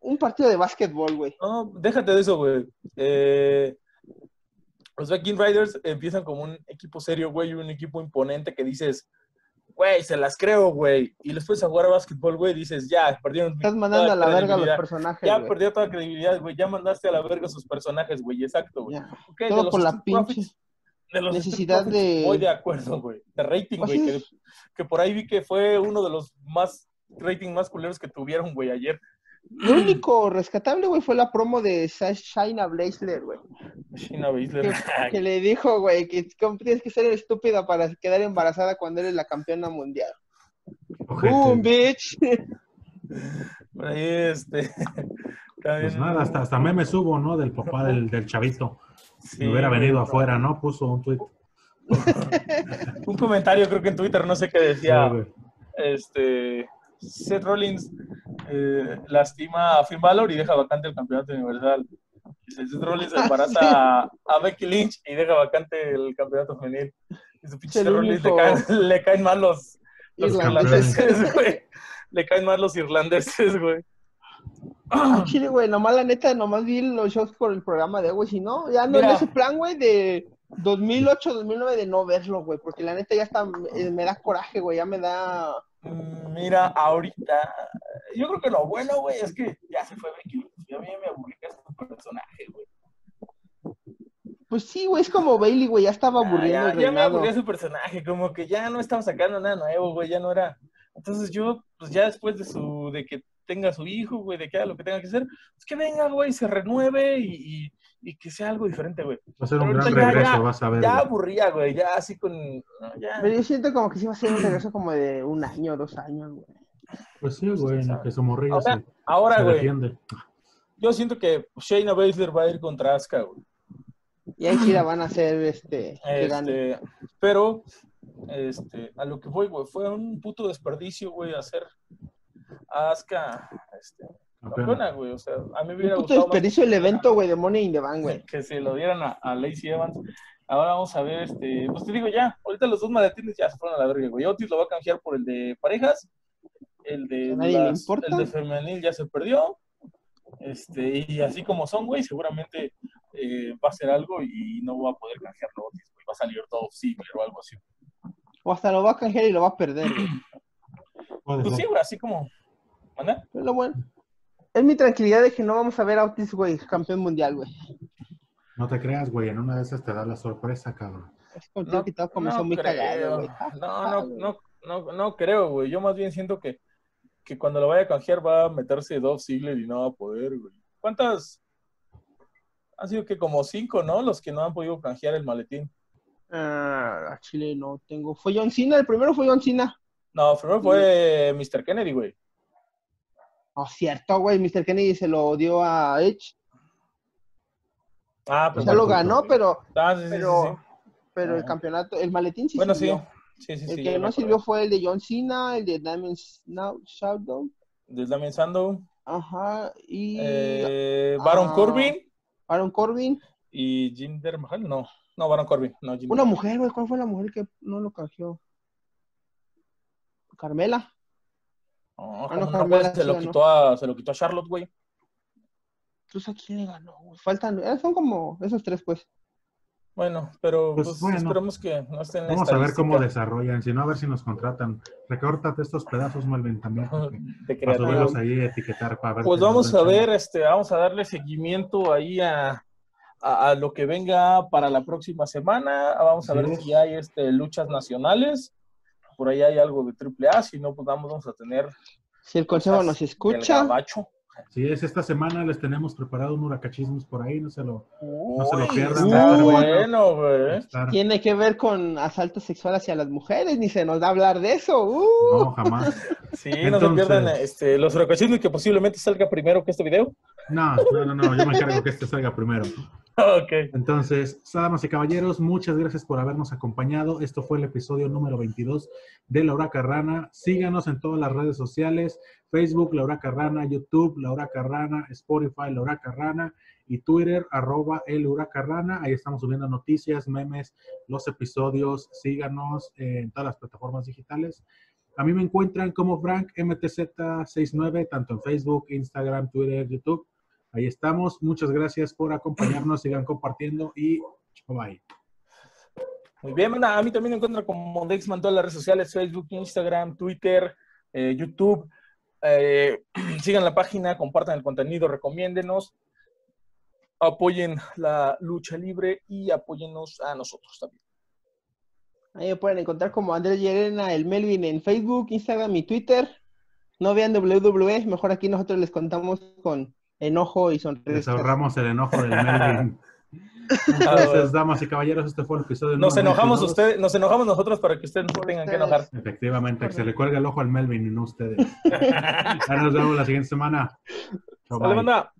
un partido de básquetbol, güey. No, déjate de eso, güey. Eh, los Viking Riders empiezan como un equipo serio, güey, un equipo imponente que dices, güey, se las creo, güey. Y después a jugar a básquetbol, güey, dices, ya, perdieron. Estás mandando a la verga a los personajes, Ya perdió toda credibilidad, güey. Ya mandaste a la verga a sus personajes, güey. Exacto, güey. Todo por la pinche Profits- de los necesidad de- Voy de acuerdo, güey. De rating, güey. Que, que por ahí vi que fue uno de los más rating más culeros que tuvieron, güey, ayer. Lo único rescatable, güey, fue la promo de Shayna Baszler, güey. Que, que le dijo, güey, que tienes que ser estúpida para quedar embarazada cuando eres la campeona mundial. ¡Boom, bitch! Por ahí, este. Pues nada, hasta, hasta meme subo, ¿no? Del papá del, del chavito. Sí, Si hubiera venido afuera, ¿no? Puso un tweet. Un comentario, creo que en Twitter, no sé qué decía. este. Seth Rollins eh, lastima a Finn Balor y deja vacante el campeonato universal. Dice, Seth Rollins embaraza a, a Becky Lynch y deja vacante el campeonato femenil. Y su pinche Rollins le caen, le caen mal los, los irlandeses, güey. Le caen mal los irlandeses, güey. Ah, Chile, güey, nomás la neta, nomás vi los shows por el programa de, güey, si no, ya no Mira. en ese plan, güey, de 2008, 2009 de no verlo, güey, porque la neta ya está, eh, me da coraje, güey, ya me da... Mm, Mira, ahorita, yo creo que lo bueno, güey, es que ya se fue Becky. Ya a mí me aburrí este personaje, güey. Pues sí, güey, es como Bailey, güey, ya estaba Ah, aburriendo ya, el ya me aburría su personaje, como que ya no estaba sacando nada nuevo, güey, ya no era. Entonces yo, pues ya después de su, de que tenga su hijo, güey, de que haga lo que tenga que hacer, pues que venga, güey, se renueve y, y, y que sea algo diferente, güey. Va a ser un Pero gran ya- regreso, ya- vas a ver. Ya aburría, güey, ya así con, no, ya. Pero yo siento como que sí va a ser un regreso como de un año, dos años, güey. Pues sí, güey, en el que su morrilla Ahora, se, ahora, se güey, defiende. yo siento que Shayna Baszler va a ir contra Asuka, güey. Y ahí sí la van a hacer, este. Este, pero, este, a lo que voy, güey, fue un puto desperdicio, güey, hacer Asuka, este, campeona, güey. O sea, a mí me hubiera puto gustado desperdicio el evento, güey, de Money in the Bank, güey. que se lo dieran a, a Lacey Evans. Ahora vamos a ver, este, pues te digo ya, ahorita los dos maletines ya se fueron a la verga, güey. Otis lo va a canjear por el de parejas, el de, las- el de femenil ya se perdió. Este, y así como son, güey, seguramente eh, va a hacer algo y no va a poder canjearlo Otis, güey. Va a salir todo Ziggler o algo así. O hasta lo va a canjear y lo va a perder, güey. Pues ser. sí, güey, así como. Es mi tranquilidad de que no vamos a ver a Otis, güey, campeón mundial, güey. No te creas, güey, en una de esas te da la sorpresa, cabrón. Es te quitado comenzó muy creo. cagado, güey. No, no, no, no, no creo, güey. Yo más bien siento que, que cuando lo vaya a canjear va a meterse Dolph Ziggler y no va a poder, güey. ¿Cuántas? Han sido que como cinco, ¿no? Los que no han podido canjear el maletín. Ah, a Chile no tengo. Fue John Cena, el primero fue John Cena. No, primero fue Mr. Kennedy, güey. No, cierto, güey. Mr. Kennedy se lo dio a Edge. Ah, O pues sea, lo ganó, pero, Ah, sí, sí, sí, pero, sí. pero el Ah. campeonato, el maletín sí Bueno, sí. sirvió. Sí, sí, El que no sirvió fue el de John Cena, el de Damien Shadow. De Damien Sandow, Ajá. Y eh, Baron ah, Corbin Aaron Corbin. y Jinder Mahal. No, no, Baron Corbin. No, Jinder Una mujer, güey. ¿Cuál fue la mujer que no lo canjeó? No, Carmela. Ah, ¿cómo no, no, Carmela pues, se, lo quitó a, se lo quitó a Charlotte, güey. Entonces, ¿a quién le ganó? güey? Faltan, eh, son como esos tres, pues. Bueno, pero Pues pues, bueno. esperemos que no estén Vamos a ver cómo desarrollan, si no, a ver si nos contratan. Recórtate estos pedazos, Melvin, también. porque- de Para creativo. subirlos ahí, etiquetar para ver. Pues vamos a ver, este, vamos a darle seguimiento ahí a, a, a lo que venga para la próxima semana. Vamos a ver si hay este, luchas nacionales. Por ahí hay algo de AAA, si no, pues vamos, vamos a tener Si el consejo nos escucha, gabacho. Sí, es esta semana les tenemos preparado un huracachismos por ahí, no se lo. No se lo Uy, pierdan, está bueno, güey. estar- tiene que ver con asalto sexual hacia las mujeres, ni se nos da a hablar de eso. ¡Uh! No, jamás. Sí, no se Entonces- pierdan este, los huracachismos que posiblemente salga primero que este video. No, no, no, no, yo me encargo que este salga primero. ok. Entonces, damas y caballeros, muchas gracias por habernos acompañado. Esto fue el episodio número 22 de La Huraca Rana. Síganos en todas las redes sociales, Facebook, La Huraca Rana, YouTube, La Huraca Rana, Spotify, La Huraca Rana y Twitter, arroba El Huraca Rana. Ahí estamos subiendo noticias, memes, los episodios. Síganos en todas las plataformas digitales. A mí me encuentran como Frank MTZ69, tanto en Facebook, Instagram, Twitter, YouTube. Ahí estamos. Muchas gracias por acompañarnos. Sigan compartiendo y bye. Muy bien. A mí también me encuentran como Dexman en todas las redes sociales, Facebook, Instagram, Twitter, eh, YouTube. Eh, sigan la página, compartan el contenido, recomiéndenos, apoyen la lucha libre y apóyennos a nosotros también. Ahí me pueden encontrar como Andrés Llerena, el Melvin en Facebook, Instagram y Twitter. No vean WWE, mejor aquí nosotros les contamos con enojo y Les sonrisas. ahorramos el enojo del Melvin. Entonces, damas y caballeros, este fue el episodio Nos enojamos 22. ustedes, nos enojamos nosotros para que ustedes no tengan que enojar. Efectivamente, que se le cuelga el ojo al Melvin y no a ustedes. Ahora nos vemos la siguiente semana. Banda.